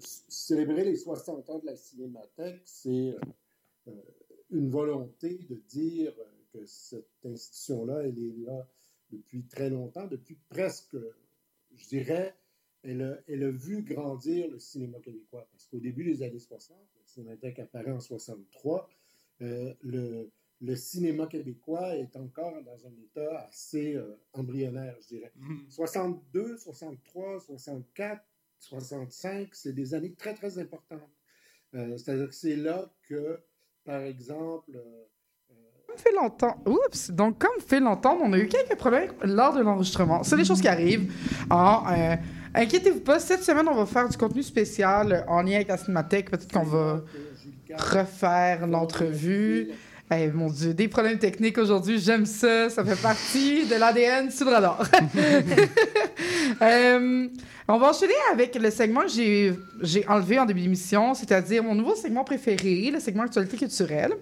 Speaker 14: célébrer les 60 ans de la Cinémathèque, c'est une volonté de dire que cette institution-là, elle est là depuis très longtemps, depuis presque, je dirais, elle a, elle a vu grandir le cinéma québécois. Parce qu'au début des années 60, la Cinémathèque apparaît en 63, euh, le, le cinéma québécois est encore dans un état assez euh, embryonnaire, je dirais. 62, 63, 64, 65, c'est des années très, très importantes. Euh, C'est-à-dire que c'est là que, par exemple,
Speaker 2: fait longtemps. Oups! Donc, comme fait longtemps, on a eu quelques problèmes lors de l'enregistrement. C'est des choses qui arrivent. Euh, inquiétez-vous pas, cette semaine, on va faire du contenu spécial en lien avec la Cinémathèque. Peut-être qu'on va refaire l'entrevue. Eh, mon Dieu, des problèmes techniques aujourd'hui, j'aime ça. Ça fait partie de l'ADN sous le radar. [laughs] Euh, on va enchaîner avec le segment que j'ai, enlevé en début d'émission, c'est-à-dire mon nouveau segment préféré, le segment actualité culturelle.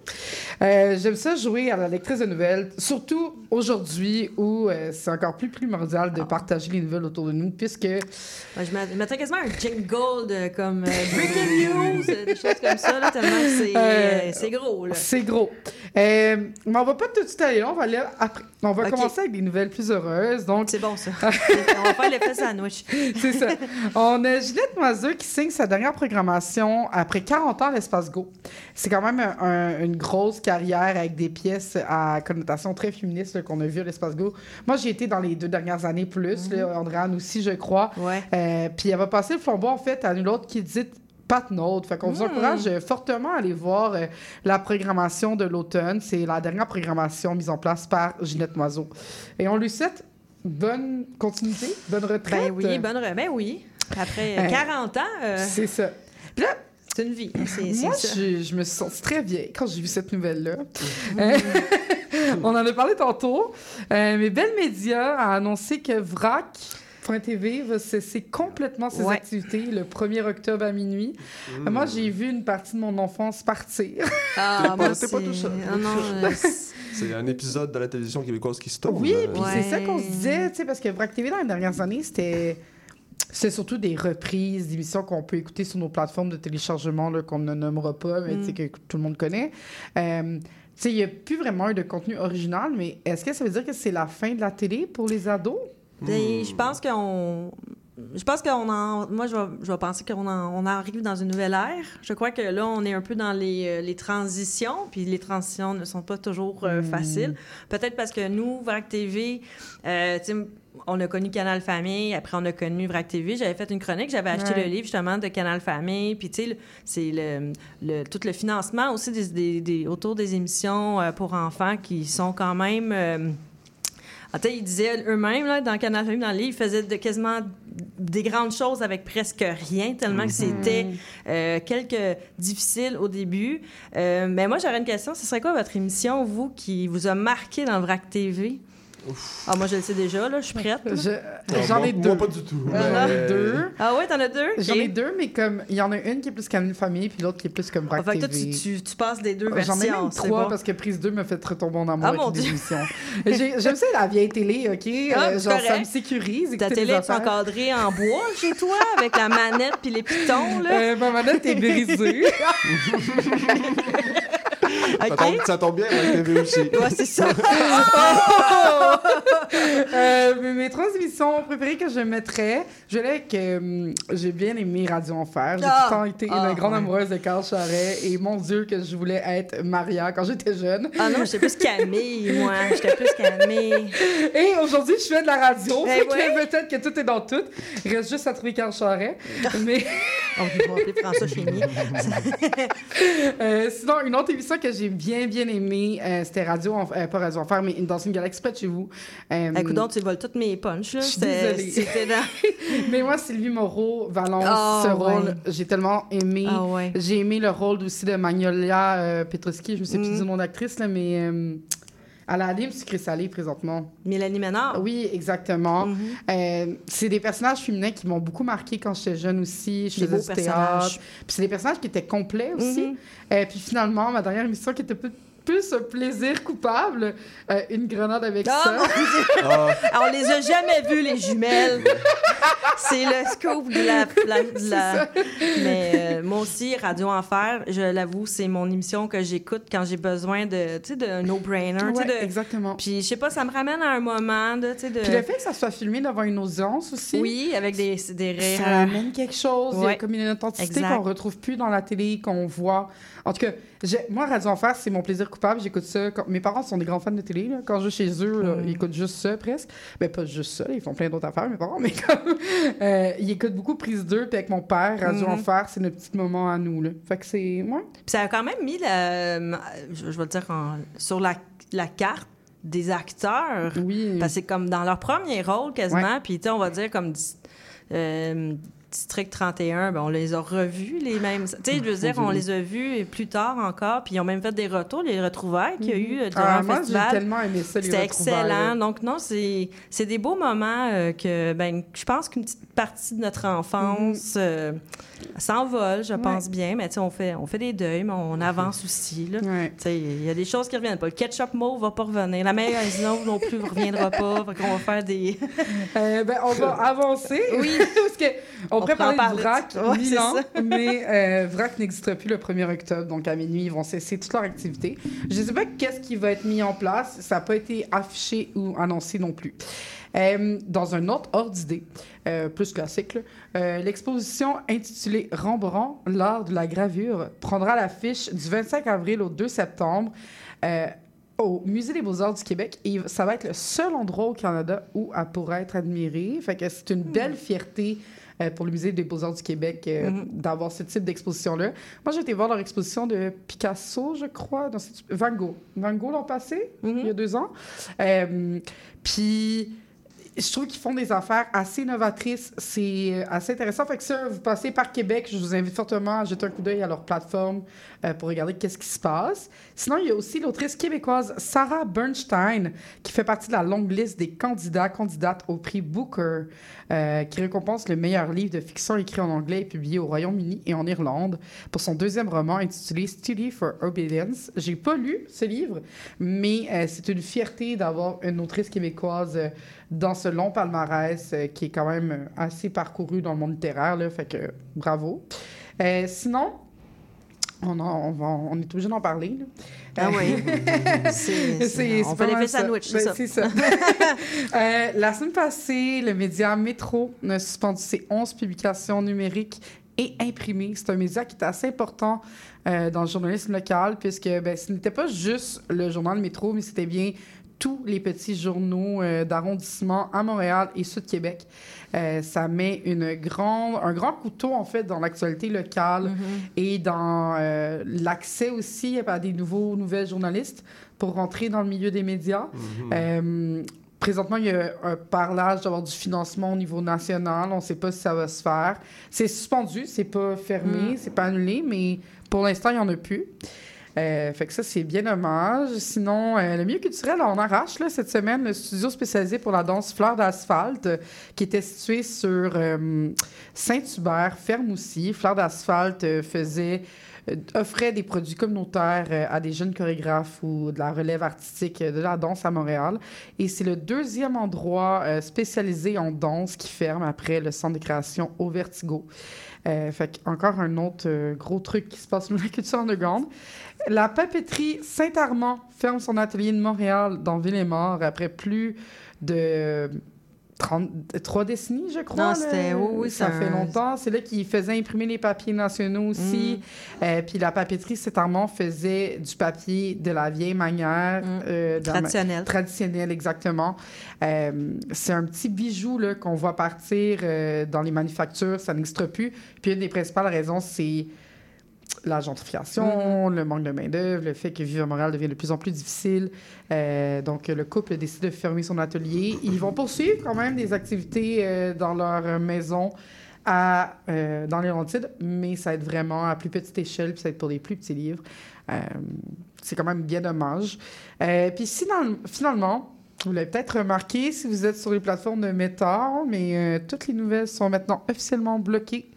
Speaker 2: Euh, j'aime ça jouer à la lectrice de nouvelles, surtout aujourd'hui où euh, c'est encore plus primordial de partager les nouvelles autour de nous, puisque...
Speaker 3: Je mettrais quasiment un jingle de, comme [laughs] Breaking News, des choses comme ça, là, tellement c'est c'est gros. Là.
Speaker 2: C'est gros. Euh, mais on va pas tout de suite aller là, on va aller après. On va commencer avec des nouvelles plus heureuses. Donc
Speaker 3: c'est bon ça. [laughs] on va faire l'effet sandwich.
Speaker 2: c'est ça. On a Ginette Moiseux qui signe sa dernière programmation après 40 ans à l'Espace Go. C'est quand même un- un- une grosse carrière avec des pièces à connotation très féministe qu'on a vu à l'Espace Go. Moi, j'ai été dans les deux dernières années plus. là, Andréane aussi, je crois. Euh, puis elle va passer le flambeau en fait à une autre qui dit Pat Note. Fait qu'on vous
Speaker 3: Mm.
Speaker 2: encourage euh, fortement à aller voir euh, la programmation de l'automne. C'est la dernière programmation mise en place par Ginette Moiseau. Et on lui souhaite bonne continuité, bonne retraite.
Speaker 3: Ben oui, bonne re- Ben oui. Après euh,
Speaker 2: Euh,
Speaker 3: 40 ans.
Speaker 2: C'est ça. Puis là,
Speaker 3: c'est une vie. C'est
Speaker 2: moi,
Speaker 3: ça.
Speaker 2: je, je me suis sentie très vieille quand j'ai vu cette nouvelle-là. Euh, [laughs] on en a parlé tantôt. Mais Belle Média a annoncé que VRAC.tv va cesser complètement ses
Speaker 3: Ouais.
Speaker 2: activités le 1er octobre à minuit.
Speaker 5: Mm.
Speaker 2: Euh, Moi, j'ai vu une partie de mon enfance partir. [laughs]
Speaker 3: Ah,
Speaker 5: pas-
Speaker 3: moi,
Speaker 5: pas
Speaker 3: c'est-
Speaker 5: tout seul.
Speaker 3: Ah [laughs] euh,
Speaker 5: C'est un épisode de la télévision québécoise qui se tourne.
Speaker 2: Oui, puis c'est ça qu'on se disait, tu sais, parce que VRAC TV, dans les dernières années, c'était. C'est surtout des reprises d'émissions qu'on peut écouter sur nos plateformes de téléchargement là, qu'on ne nommera pas, mais
Speaker 3: Mm.
Speaker 2: que tout le monde connaît. Euh, tu sais, il n'y a plus vraiment eu de contenu original, mais est-ce que ça veut dire que c'est la fin de la télé pour les ados?
Speaker 3: Ben, je pense qu'on. Je pense qu'on en. Moi, je vais, je vais penser qu'on en, on arrive dans une nouvelle ère. Je crois que là, on est un peu dans les, euh, les transitions, puis les transitions ne sont pas toujours euh,
Speaker 2: Hmm.
Speaker 3: faciles. Peut-être parce que nous, VRAC TV, euh, on a connu Canal Famille, après on a connu VRAC TV. J'avais fait une chronique, j'avais acheté
Speaker 2: Ouais.
Speaker 3: le livre justement de Canal Famille, puis tu sais, c'est le, le- tout le financement aussi des, des- des- autour des émissions pour enfants qui sont quand même. euh, en fait, ils disaient eux-mêmes, là, dans Canal dans le livre, ils faisaient de, quasiment des grandes choses avec presque rien, tellement que c'était euh, quelque difficile au début. Euh, mais moi, j'aurais une question. Ce serait quoi votre émission, vous, qui vous a marqué dans VRAC TV? Ah, moi, je le sais déjà, là, je suis prête.
Speaker 2: Je-
Speaker 5: Non,
Speaker 2: J'en ai deux.
Speaker 5: moi, pas du tout.
Speaker 2: J'en ai
Speaker 5: Mais-
Speaker 2: deux.
Speaker 3: Ah ouais, t'en as deux?
Speaker 2: J'en ai deux, mais comme il y en a une qui est plus comme une famille, puis l'autre qui est plus comme
Speaker 3: Ah,
Speaker 2: VRAC
Speaker 3: fait que toi,
Speaker 2: TV.
Speaker 3: tu, tu, tu passes des deux versions.
Speaker 2: J'en ai même trois
Speaker 3: bon.
Speaker 2: parce que prise 2 me fait retomber en amour
Speaker 3: Ah,
Speaker 2: avec. J'ai- J'aime ça la vieille télé, OK?
Speaker 3: Ah,
Speaker 2: Euh, genre, ça me sécurise.
Speaker 3: Ta télé est encadrée en bois chez toi, avec la manette puis les pitons, là?
Speaker 2: Euh, ma manette est brisée. [laughs]
Speaker 5: Ça, tombe, ça tombe bien avec TV aussi. [laughs]
Speaker 3: Ouais, c'est ça.
Speaker 2: Euh, mes trois émissions préférées que je mettrais, je dirais que euh, j'ai bien aimé Radio Enfer. J'ai
Speaker 3: Ah!
Speaker 2: tout le temps été
Speaker 3: Ah,
Speaker 2: une grande
Speaker 3: ouais.
Speaker 2: amoureuse de Carl Charret et mon Dieu que je voulais être Maria quand j'étais jeune.
Speaker 3: Ah non, j'étais plus Camille, moi. J'étais plus Camille.
Speaker 2: Et aujourd'hui, je fais de la radio. Que
Speaker 3: ouais.
Speaker 2: peut-être que tout est dans tout. Il reste juste à trouver Carl Charret. Mais
Speaker 3: On va appeler François Chénier. [laughs]
Speaker 2: Euh, sinon, une autre émission que j'ai bien, bien aimée, euh, c'était Radio, Enf- euh, pas Radio Enfer, mais dans une galaxie près de chez vous. Euh,
Speaker 3: Écoute, donc, tu voles toutes mes punches, là.
Speaker 2: Je suis
Speaker 3: C'était- dans... [laughs]
Speaker 2: mais moi, Sylvie Moreau, Valence,
Speaker 3: Ah,
Speaker 2: ce
Speaker 3: ouais.
Speaker 2: rôle, j'ai tellement aimé.
Speaker 3: Ah, ouais.
Speaker 2: J'ai aimé le rôle aussi de Magnolia euh, Petruski, je ne sais plus
Speaker 3: Mm.
Speaker 2: du nom d'actrice, là, mais euh, elle anime Sucré Salé présentement.
Speaker 3: Mélanie Ménard.
Speaker 2: Oui, exactement.
Speaker 3: Mhm.
Speaker 2: Euh, c'est des personnages féminins qui m'ont beaucoup marqué quand j'étais jeune aussi. Je
Speaker 3: Des
Speaker 2: faisais du théâtre. Puis c'est des personnages qui étaient complets aussi. Euh, puis finalement, ma dernière émission qui était plus, plus un plaisir coupable, euh, une grenade avec
Speaker 3: Ah,
Speaker 2: ça.
Speaker 5: Ah,
Speaker 3: on les a jamais vus, les jumelles. C'est le scoop de la... [laughs] la- de la- Mais Euh, moi aussi, Radio Enfer, je l'avoue, c'est mon émission que j'écoute quand j'ai besoin de, tu sais, de no-brainer.
Speaker 2: Ouais,
Speaker 3: de-
Speaker 2: exactement.
Speaker 3: Puis, je sais pas, ça me ramène à un moment de, tu sais, de...
Speaker 2: Puis le fait que ça soit filmé devant une audience aussi.
Speaker 3: Oui, avec des, des rires.
Speaker 2: Ça amène quelque chose. Il y a comme une authenticité qu'on retrouve plus dans la télé, qu'on voit. En tout cas, moi, Radio Enfer, c'est mon plaisir coupable. J'écoute ça. quand- Mes parents sont des grands fans de télé. là. Quand je vais chez eux, là,
Speaker 3: Mm.
Speaker 2: ils écoutent juste ça presque. Ben, pas juste ça. là, Ils font plein d'autres affaires, mes parents. [laughs] Mais comme. euh, ils écoutent beaucoup Prise 2. Puis avec mon père, Radio
Speaker 3: Mhm.
Speaker 2: Enfer, c'est notre petit moment à nous. Là. Fait que c'est. Ouais.
Speaker 3: Puis ça a quand même mis, la, je, vais le dire, en- sur la, la carte des acteurs.
Speaker 2: Oui.
Speaker 3: Parce que c'est comme dans leur premier rôle quasiment. Puis, tu sais, on va dire comme euh, District 31, ben, on les a revus, les mêmes. Tu sais, je veux dire, on les a vus plus tard encore. Puis, ils ont même fait des retours, les retrouvailles qu'il y a eu euh, durant
Speaker 2: Ah,
Speaker 3: le
Speaker 2: moi,
Speaker 3: festival.
Speaker 2: j'ai tellement aimé ça, les
Speaker 3: C'était excellent. Donc, non, c'est c'est des beaux moments euh, que, ben, je pense qu'une petite partie de notre enfance euh, s'envole, je pense bien. Mais, tu sais, on fait, on fait des deuils, mais on avance aussi. là. Tu sais, il y a des choses qui reviennent pas. Le ketchup mauve va pas revenir. La mayonnaise non plus ne reviendra pas. Fait qu'on va faire des... [laughs]
Speaker 2: Euh, ben, on va avancer. [laughs]
Speaker 3: Oui. [laughs]
Speaker 2: Parce que on,
Speaker 3: en
Speaker 2: parler. VRAC
Speaker 3: Ouais, ça.
Speaker 2: mais euh, VRAC n'existera plus le 1er octobre. Donc, à minuit, ils vont cesser toute leur activité. Je ne sais pas qu'est-ce qui va être mis en place. Ça n'a pas été affiché ou annoncé non plus. Euh, dans un autre ordre d'idée, euh, plus classique, euh, l'exposition intitulée Rembrandt, l'art de la gravure, prendra l'affiche du 25 avril au 2 septembre. au Musée des Beaux-Arts du Québec et ça va être le seul endroit au Canada où elle pourra être admirée. Fait que c'est une belle fierté euh, pour le Musée des Beaux-Arts du Québec euh,
Speaker 3: Mhm.
Speaker 2: d'avoir ce type d'exposition-là. Moi, j'ai été voir leur exposition de Picasso, je crois, dans cette- Van Gogh. Van Gogh l'an passé, il y a deux ans. Euh, Puis je trouve qu'ils font des affaires assez novatrices. C'est euh, assez intéressant. Fait que ça, vous passez par Québec, je vous invite fortement à jeter un coup d'œil à leur plateforme euh, pour regarder qu'est-ce qui se passe. Sinon, il y a aussi l'autrice québécoise Sarah Bernstein qui fait partie de la longue liste des candidats, candidates au prix Booker, euh, qui récompense le meilleur livre de fiction écrit en anglais et publié au Royaume-Uni et en Irlande pour son deuxième roman intitulé Study for Obedience. J'ai pas lu ce livre, mais euh, c'est une fierté d'avoir une autrice québécoise dans ce long palmarès euh, qui est quand même euh, assez parcouru dans le monde littéraire. Là, fait que bravo. Euh, sinon, on, en- on, va- on est obligé d'en parler. là.
Speaker 3: Ah oui. [laughs] C'est- [laughs] on
Speaker 2: pas
Speaker 3: fait l'effet sandwich, c'est
Speaker 2: Ben,
Speaker 3: ça.
Speaker 2: c'est ça. [laughs] Euh, la semaine passée, le média Métro a suspendu ses 11 publications numériques et imprimées. C'est un média qui est assez important euh, dans le journalisme local, puisque ben, ce n'était pas juste le journal Métro, mais c'était bien tous les petits journaux euh, d'arrondissement à Montréal et Sud-Québec. Euh, ça met une grande, un grand couteau, en fait, dans l'actualité locale et dans euh, l'accès aussi à des nouveaux, nouvelles journalistes pour rentrer dans le milieu des médias. Euh, présentement, il y a un parlage d'avoir du financement au niveau national. On ne sait pas si ça va se faire. C'est suspendu, c'est pas fermé,
Speaker 3: Mm.
Speaker 2: c'est pas annulé, mais pour l'instant, il n'y en a plus. Euh, fait que ça, c'est bien dommage. Sinon, euh, le milieu culturel en arrache là, cette semaine le studio spécialisé pour la danse Fleur d'asphalte, qui était situé sur euh, Saint-Hubert, Fermoussi. Fleur d'asphalte euh, faisait offrait des produits communautaires euh, à des jeunes chorégraphes ou de la relève artistique euh, de la danse à Montréal. Et c'est le deuxième endroit euh, spécialisé en danse qui ferme après le centre de création au Vertigo. Euh, fait encore un autre euh, gros truc qui se passe [laughs] dans la culture underground. La papeterie Saint-Armand ferme son atelier de Montréal dans Ville-et-Mort après plus de 30, trois décennies, je crois.
Speaker 3: Non,
Speaker 2: là.
Speaker 3: c'était- oui, oui,
Speaker 2: ça fait
Speaker 3: un-
Speaker 2: longtemps. C'est là qu'ils faisaient imprimer les papiers nationaux aussi.
Speaker 3: Mm.
Speaker 2: Euh, puis la papeterie Saint-Armand faisait du papier de la vieille manière. euh, de la ma-
Speaker 3: Traditionnel.
Speaker 2: Traditionnel, exactement. Euh, c'est un petit bijou là, qu'on voit partir euh, dans les manufactures. Ça n'existe plus. Puis une des principales raisons, c'est la gentrification, le manque de main-d'œuvre, le fait que vivre à Montréal devient de plus en plus difficile. Euh, donc, le couple décide de fermer son atelier. Ils vont poursuivre quand même des activités euh, dans leur maison à, euh, dans les Laurentides, mais ça va être vraiment à plus petite échelle, puis ça va être pour des plus petits livres. C'est quand même bien dommage. Puis finalement, vous l'avez peut-être remarqué si vous êtes sur les plateformes de Meta, mais toutes les nouvelles sont maintenant officiellement bloquées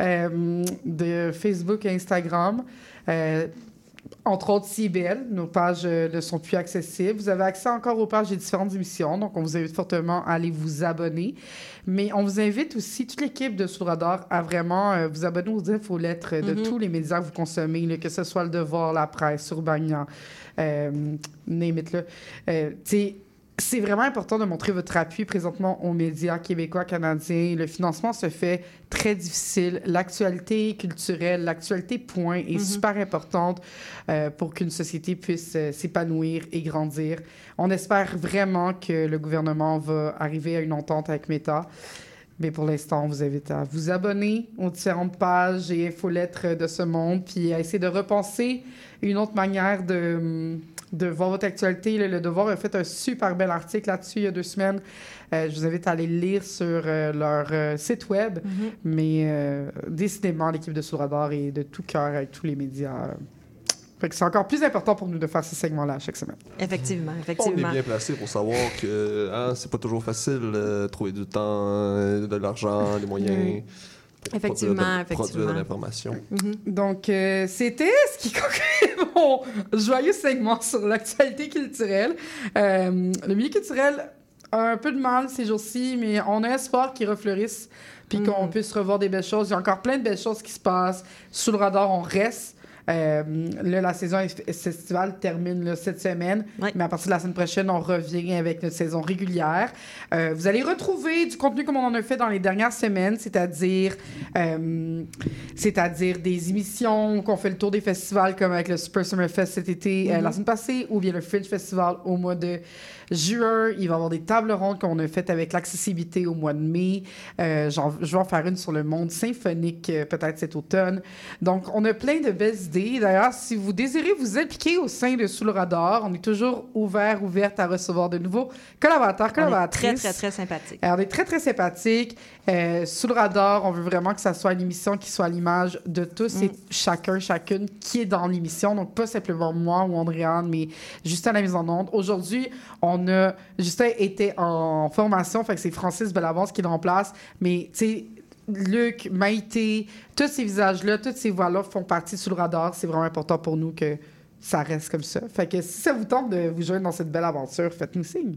Speaker 2: euh, de Facebook et Instagram. Euh, entre autres CBL. Nos pages euh, ne sont plus accessibles. Vous avez accès encore aux pages des différentes émissions, donc on vous invite fortement à aller vous abonner. Mais on vous invite aussi, toute l'équipe de Sous le Radar, à vraiment euh, vous abonner aux infolettres de
Speaker 3: Mhm.
Speaker 2: tous les médias que vous consommez, là, que ce soit Le Devoir, La Presse, Urbania, euh, name it, là. Euh, c'est vraiment important de montrer votre appui présentement aux médias québécois, canadiens. Le financement se fait très difficile. L'actualité culturelle, l'actualité point est
Speaker 3: Mhm.
Speaker 2: super importante euh, pour qu'une société puisse euh, s'épanouir et grandir. On espère vraiment que le gouvernement va arriver à une entente avec Meta. Mais pour l'instant, on vous invite à vous abonner aux différentes pages et infolettres de ce monde, puis à essayer de repenser une autre manière de, de voir votre actualité. Le, Le Devoir a fait un super bel article là-dessus il y a deux semaines. Euh, je vous invite à aller le lire sur euh, leur euh, site web.
Speaker 3: Mhm.
Speaker 2: Mais euh, décidément, l'équipe de Sous le Radar est de tout cœur avec tous les médias. Fait que c'est encore plus important pour nous de faire ce segment-là à chaque semaine.
Speaker 3: Effectivement,
Speaker 5: On
Speaker 3: effectivement.
Speaker 5: est bien placé pour savoir que hein, c'est pas toujours facile de trouver du temps, de l'argent, des moyens. pour
Speaker 3: Effectivement,
Speaker 5: produire de- Produire
Speaker 3: effectivement.
Speaker 5: de l'information.
Speaker 2: Donc, euh, c'était ce qui [laughs] conclut mon joyeux segment sur l'actualité culturelle. Euh, le milieu culturel a un peu de mal ces jours-ci, mais on a espoir qu'il refleurisse puis qu'on puisse revoir des belles choses. Il y a encore plein de belles choses qui se passent. Sous le radar, on reste. Euh, là, la saison est- estivale termine là, cette semaine, mais à partir de la semaine prochaine, on revient avec notre saison régulière. Euh, vous allez retrouver du contenu comme on en a fait dans les dernières semaines, c'est-à-dire euh, c'est-à-dire des émissions qu'on fait le tour des festivals comme avec le Super Summer Fest cet été,
Speaker 3: Mhm.
Speaker 2: la semaine passée, ou bien le Fringe Festival au mois de juin. Il va y avoir des tables rondes qu'on a faites avec l'accessibilité au mois de mai. Je vais en faire une sur le monde symphonique peut-être cet automne. Donc, on a plein de belles idées. D'ailleurs, si vous désirez vous impliquer au sein de Sous le radar, on est toujours ouvert, ouverte à recevoir de nouveaux collaborateurs,
Speaker 3: On est
Speaker 2: collaboratrices.
Speaker 3: très, très, très sympathique.
Speaker 2: Alors, on est très, très sympathique. Euh, sous le radar, on veut vraiment que ça soit une émission qui soit à l'image de tous et chacun, chacune qui est dans l'émission. Donc, pas simplement moi ou Andréane, mais Justin à la mise en onde. Aujourd'hui, on a... Justin était en formation, fait que c'est Francis Bellavance qui le remplace. Mais, tu sais, Luc, Maïté, tous ces visages-là, toutes ces voix-là font partie sous le radar. C'est vraiment important pour nous que ça reste comme ça. Fait que si ça vous tente de vous joindre dans cette belle aventure, faites-nous signe.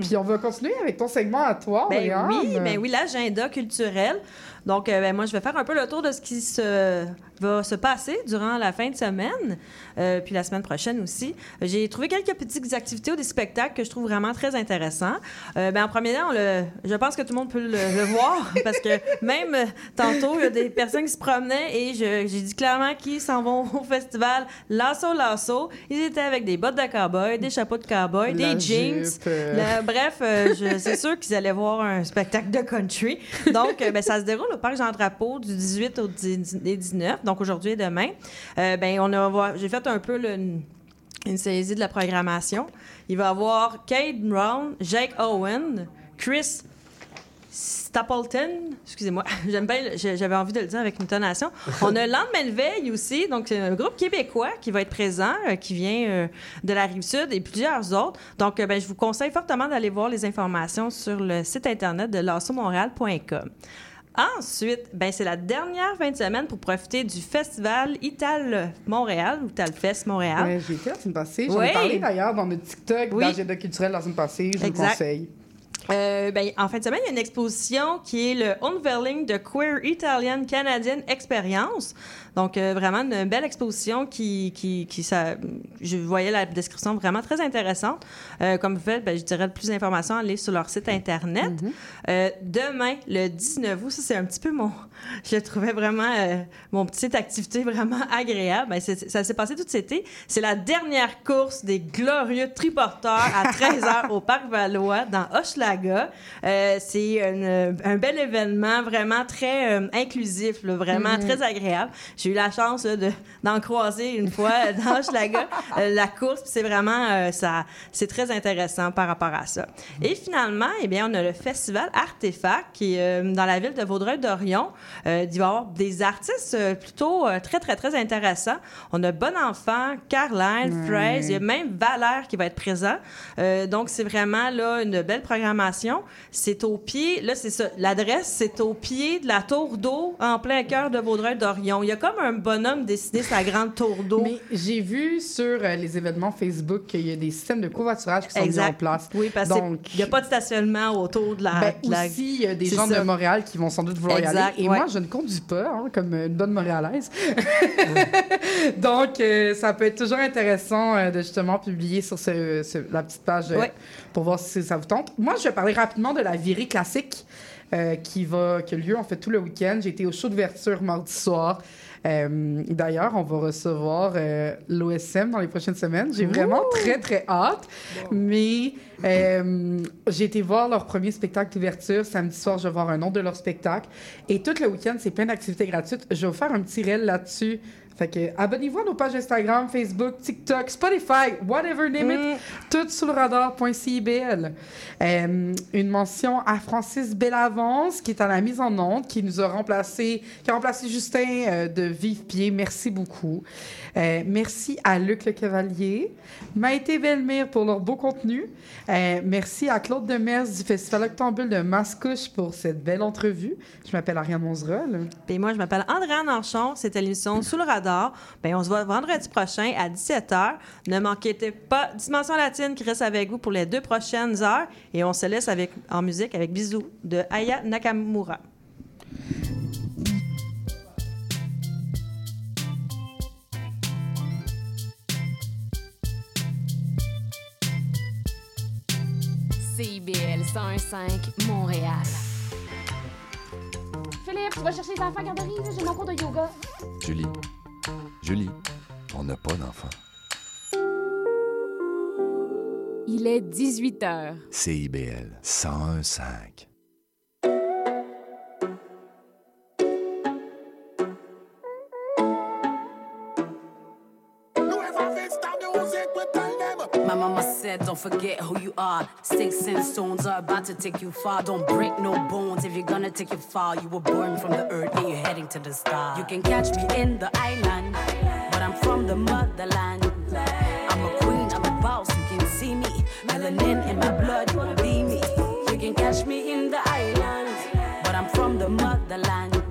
Speaker 2: Puis on va continuer avec ton segment à toi,
Speaker 3: Ben
Speaker 2: Marianne.
Speaker 3: oui, ben oui, l'agenda culturel. Donc, euh, ben, moi, je vais faire un peu le tour de ce qui se, va se passer durant la fin de semaine, euh, puis la semaine prochaine aussi. J'ai trouvé quelques petites activités ou des spectacles que je trouve vraiment très intéressants. Euh, ben, en premier on le- je pense que tout le monde peut le, le voir, [laughs] parce que même euh, tantôt, il y a des personnes qui se promenaient et j'ai dit clairement qu'ils s'en vont au festival Lasso Lasso. Ils étaient avec des bottes de cowboy, des chapeaux de cowboy,
Speaker 2: La
Speaker 3: des jeans. La- bref, c'est sûr qu'ils allaient voir un spectacle de country. Donc, ben, ça se déroule au Parc Jean-Drapeau du 18 au 10 et 19, donc aujourd'hui et demain. Euh, ben, on a, j'ai fait un peu le- une, saisie de la programmation. Il va y avoir Kate Brown, Jake Owen, Chris Stapleton, excusez-moi, [laughs] j'aime bien, j'avais envie de le dire avec une tonation. On a Lendemain de veille aussi, donc c'est un groupe québécois qui va être présent, euh, qui vient euh, de la rive sud et plusieurs autres. Donc, ben, je vous conseille fortement d'aller voir les informations sur le site internet de lassomontréal.com. Ensuite, ben, c'est la dernière fin de semaine pour profiter du festival Ital Montréal, ou Ital Fest Montréal.
Speaker 2: Ouais, j'ai été la semaine passée. J'en
Speaker 3: Oui.
Speaker 2: ai parlé d'ailleurs dans notre TikTok
Speaker 3: Oui.
Speaker 2: d'agenda culturel la semaine passée. Je vous le
Speaker 3: Exact.
Speaker 2: conseille.
Speaker 3: Euh, ben, en fin de semaine, il y a une exposition qui est le Unveiling de Queer Italian Canadian Experience. Donc, euh, vraiment une belle exposition qui, qui, qui ça, je voyais la description vraiment très intéressante. Euh, comme vous faites, ben, je dirais plus d'informations, allez sur leur site Internet. Euh, demain, le 19 août, ça, c'est un petit peu mon... [laughs] Je trouvais vraiment... euh, mon petite activité vraiment agréable. Ben, ça s'est passé tout cet été. C'est la dernière course des glorieux triporteurs à [laughs] 13h au Parc Valois dans Hochelaga. Euh, c'est un bel événement vraiment très euh, inclusif, là, vraiment
Speaker 2: Mhm.
Speaker 3: très agréable. J'ai eu la chance là, de- d'en croiser une fois [laughs] dans Hochelaga. Euh, la course, puis c'est vraiment... euh, ça, c'est très intéressant par rapport à ça. Et finalement, eh bien, on a le festival Artefact qui est euh, dans la ville de Vaudreuil-Dorion. Il va y avoir des artistes plutôt très, très, très intéressants. On a Bon Enfant, Caroline,
Speaker 2: Ouais.
Speaker 3: Fraise, il y a même Valère qui va être présent. Euh, donc, c'est vraiment là une belle programmation c'est au pied, là, c'est ça, l'adresse, c'est au pied de la tour d'eau en plein cœur de Vaudreuil-Dorion. Il y a comme un bonhomme dessiné sa grande tour d'eau.
Speaker 2: Mais j'ai vu sur euh, les événements Facebook qu'il y a des systèmes de covoiturage qui sont mis en place.
Speaker 3: Oui, parce qu'il n'y a pas de stationnement autour de la.
Speaker 2: Ben,
Speaker 3: de la-
Speaker 2: aussi, il y a des gens
Speaker 3: ça.
Speaker 2: de Montréal qui vont sans doute vouloir
Speaker 3: Exact,
Speaker 2: y aller. Et
Speaker 3: ouais.
Speaker 2: moi, je ne conduis pas, hein, comme une bonne Montréalaise. [laughs] Donc, euh, ça peut être toujours intéressant euh, de justement publier sur ce- ce- la petite page pour voir si ça vous tente. Moi, je vais parler rapidement de la virée classique euh, qui, va, qui a lieu en fait tout le week-end. J'ai été au show d'ouverture mardi soir. Euh, D'ailleurs, on va recevoir euh, l'OSM dans les prochaines semaines. J'ai vraiment très, très hâte. Mais euh, j'ai été voir leur premier spectacle d'ouverture. Samedi soir, je vais voir un nom de leur spectacle. Et tout le week-end, c'est plein d'activités gratuites. Je vais vous faire un petit reel là-dessus. Fait que abonnez-vous à nos pages Instagram, Facebook, TikTok, Spotify, whatever name it, tout sous le radar.cibl. Euh, une mention à Francis Bellavance qui est à la mise en onde, qui nous a remplacé, qui a remplacé Justin euh, de Vive Pied. Merci beaucoup. Euh, merci à Luc Le Cavalier, Maïté Belmire pour leur beau contenu. Euh, merci à Claude Demers du Festival Octambule de Mascouche pour cette belle entrevue. Je m'appelle Ariane Monzerol.
Speaker 3: Puis moi, je m'appelle Andréane Archon. C'était l'émission Sous le radar. Ben, on se voit vendredi prochain à 17h. Ne manquez pas Dimension latine qui reste avec vous pour les deux prochaines heures. Et on se laisse avec, en musique avec Bisous de Aya Nakamura.
Speaker 15: CIBL 101.5 Montréal. Philippe, tu vas chercher les enfants à garderie, j'ai mon cours de yoga.
Speaker 16: Julie, Julie, on n'a pas d'enfant.
Speaker 15: Il est 18 h.
Speaker 16: CIBL 101.5.
Speaker 17: My mama said, don't forget who you are. Sticks and stones are about to take you far. Don't break no bones if you're gonna take you far. You were born from the earth and you're heading to the stars. You can catch me in the island, from the motherland. I'm a queen, I'm a boss, you can see me. Melanin in my blood, you won't be me. You can catch me in the island, but I'm from the motherland.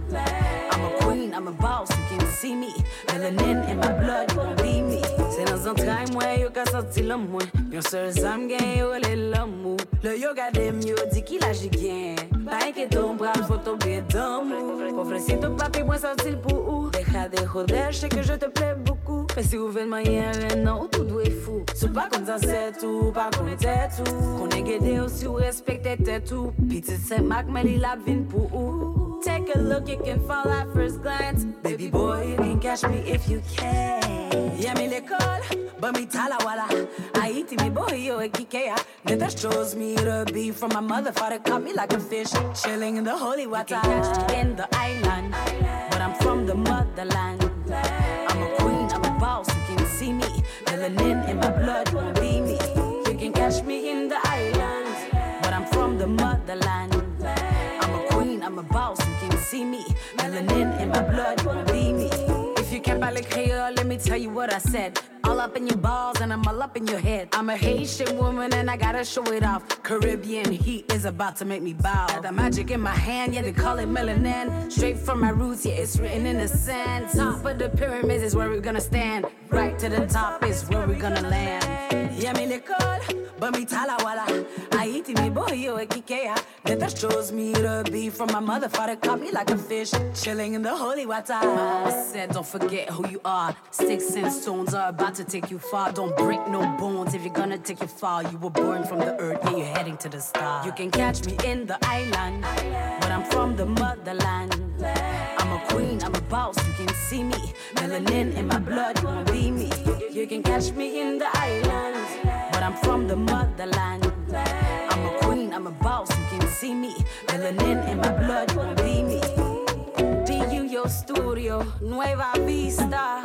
Speaker 17: I'm a queen, I'm a boss, you can see me. Melanin in my blood, you won't be me. C'est dans un train, moi, yo ka sorti moins. Yon seul sam gen yo le l'amour. Le yoga dem yo di ki la jigien. Pa que ton bras, faut tomber d'amour. Ofrecito papi, moi sorti pour ou. Deja de joder, je sais que je te plais beaucoup. Mais si vous faites moyen, non, tout doit fou. Sou pas comme ça, c'est tout, pas comme t'es tout. Qu'on est guédé aussi ou respecter t'es tout. Petit c'est Mac, mais il a vin pour ou. Take a look, you can fall at first glance. Baby boy, you can catch me if you can. Yeah, me l'école, but me tala wala. Haiti, me boy, yo, e kikea. That chose me to be from my mother, father caught me like a fish. Chilling in the holy water. In the island, but I'm from the motherland. I'm a queen, I'm a boss, you can see me. Melanin in my blood, won't be me. You can catch me in the island, but I'm from the motherland. I'm a queen, I'm a boss, you can see me. Melanin in my blood, Creole, let me tell you what I said. All up in your balls and I'm all up in your head. I'm a Haitian woman and I gotta show it off. Caribbean heat is about to make me bow. The magic in my hand, yeah, they call it melanin. Straight from my roots, yeah, it's written in the sand. Top of the pyramids is where we're gonna stand. Right to the top is where we're gonna land. Yeah, me l'école, but me tala wala. Me boy, yo, kikea. That chose me to be from my mother, father caught me like a fish. Chilling in the holy water. Mama said, don't forget who you are. Sticks and stones are about to take you far. Don't break no bones if you're gonna take you far. You were born from the earth and you're heading to the stars. You can catch me in the island, but I'm from the motherland. I'm a queen, I'm a boss, you can see me. Melanin in my blood, you won't be me. You can catch me in the island, but I'm from the motherland. I'm a queen, I'm a boss, you can see me. Melanin in my blood, you won't be me. Yo Studio, Nueva Vista,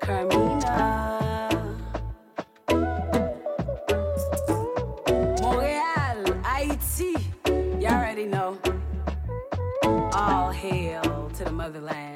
Speaker 17: Carmina. Montreal,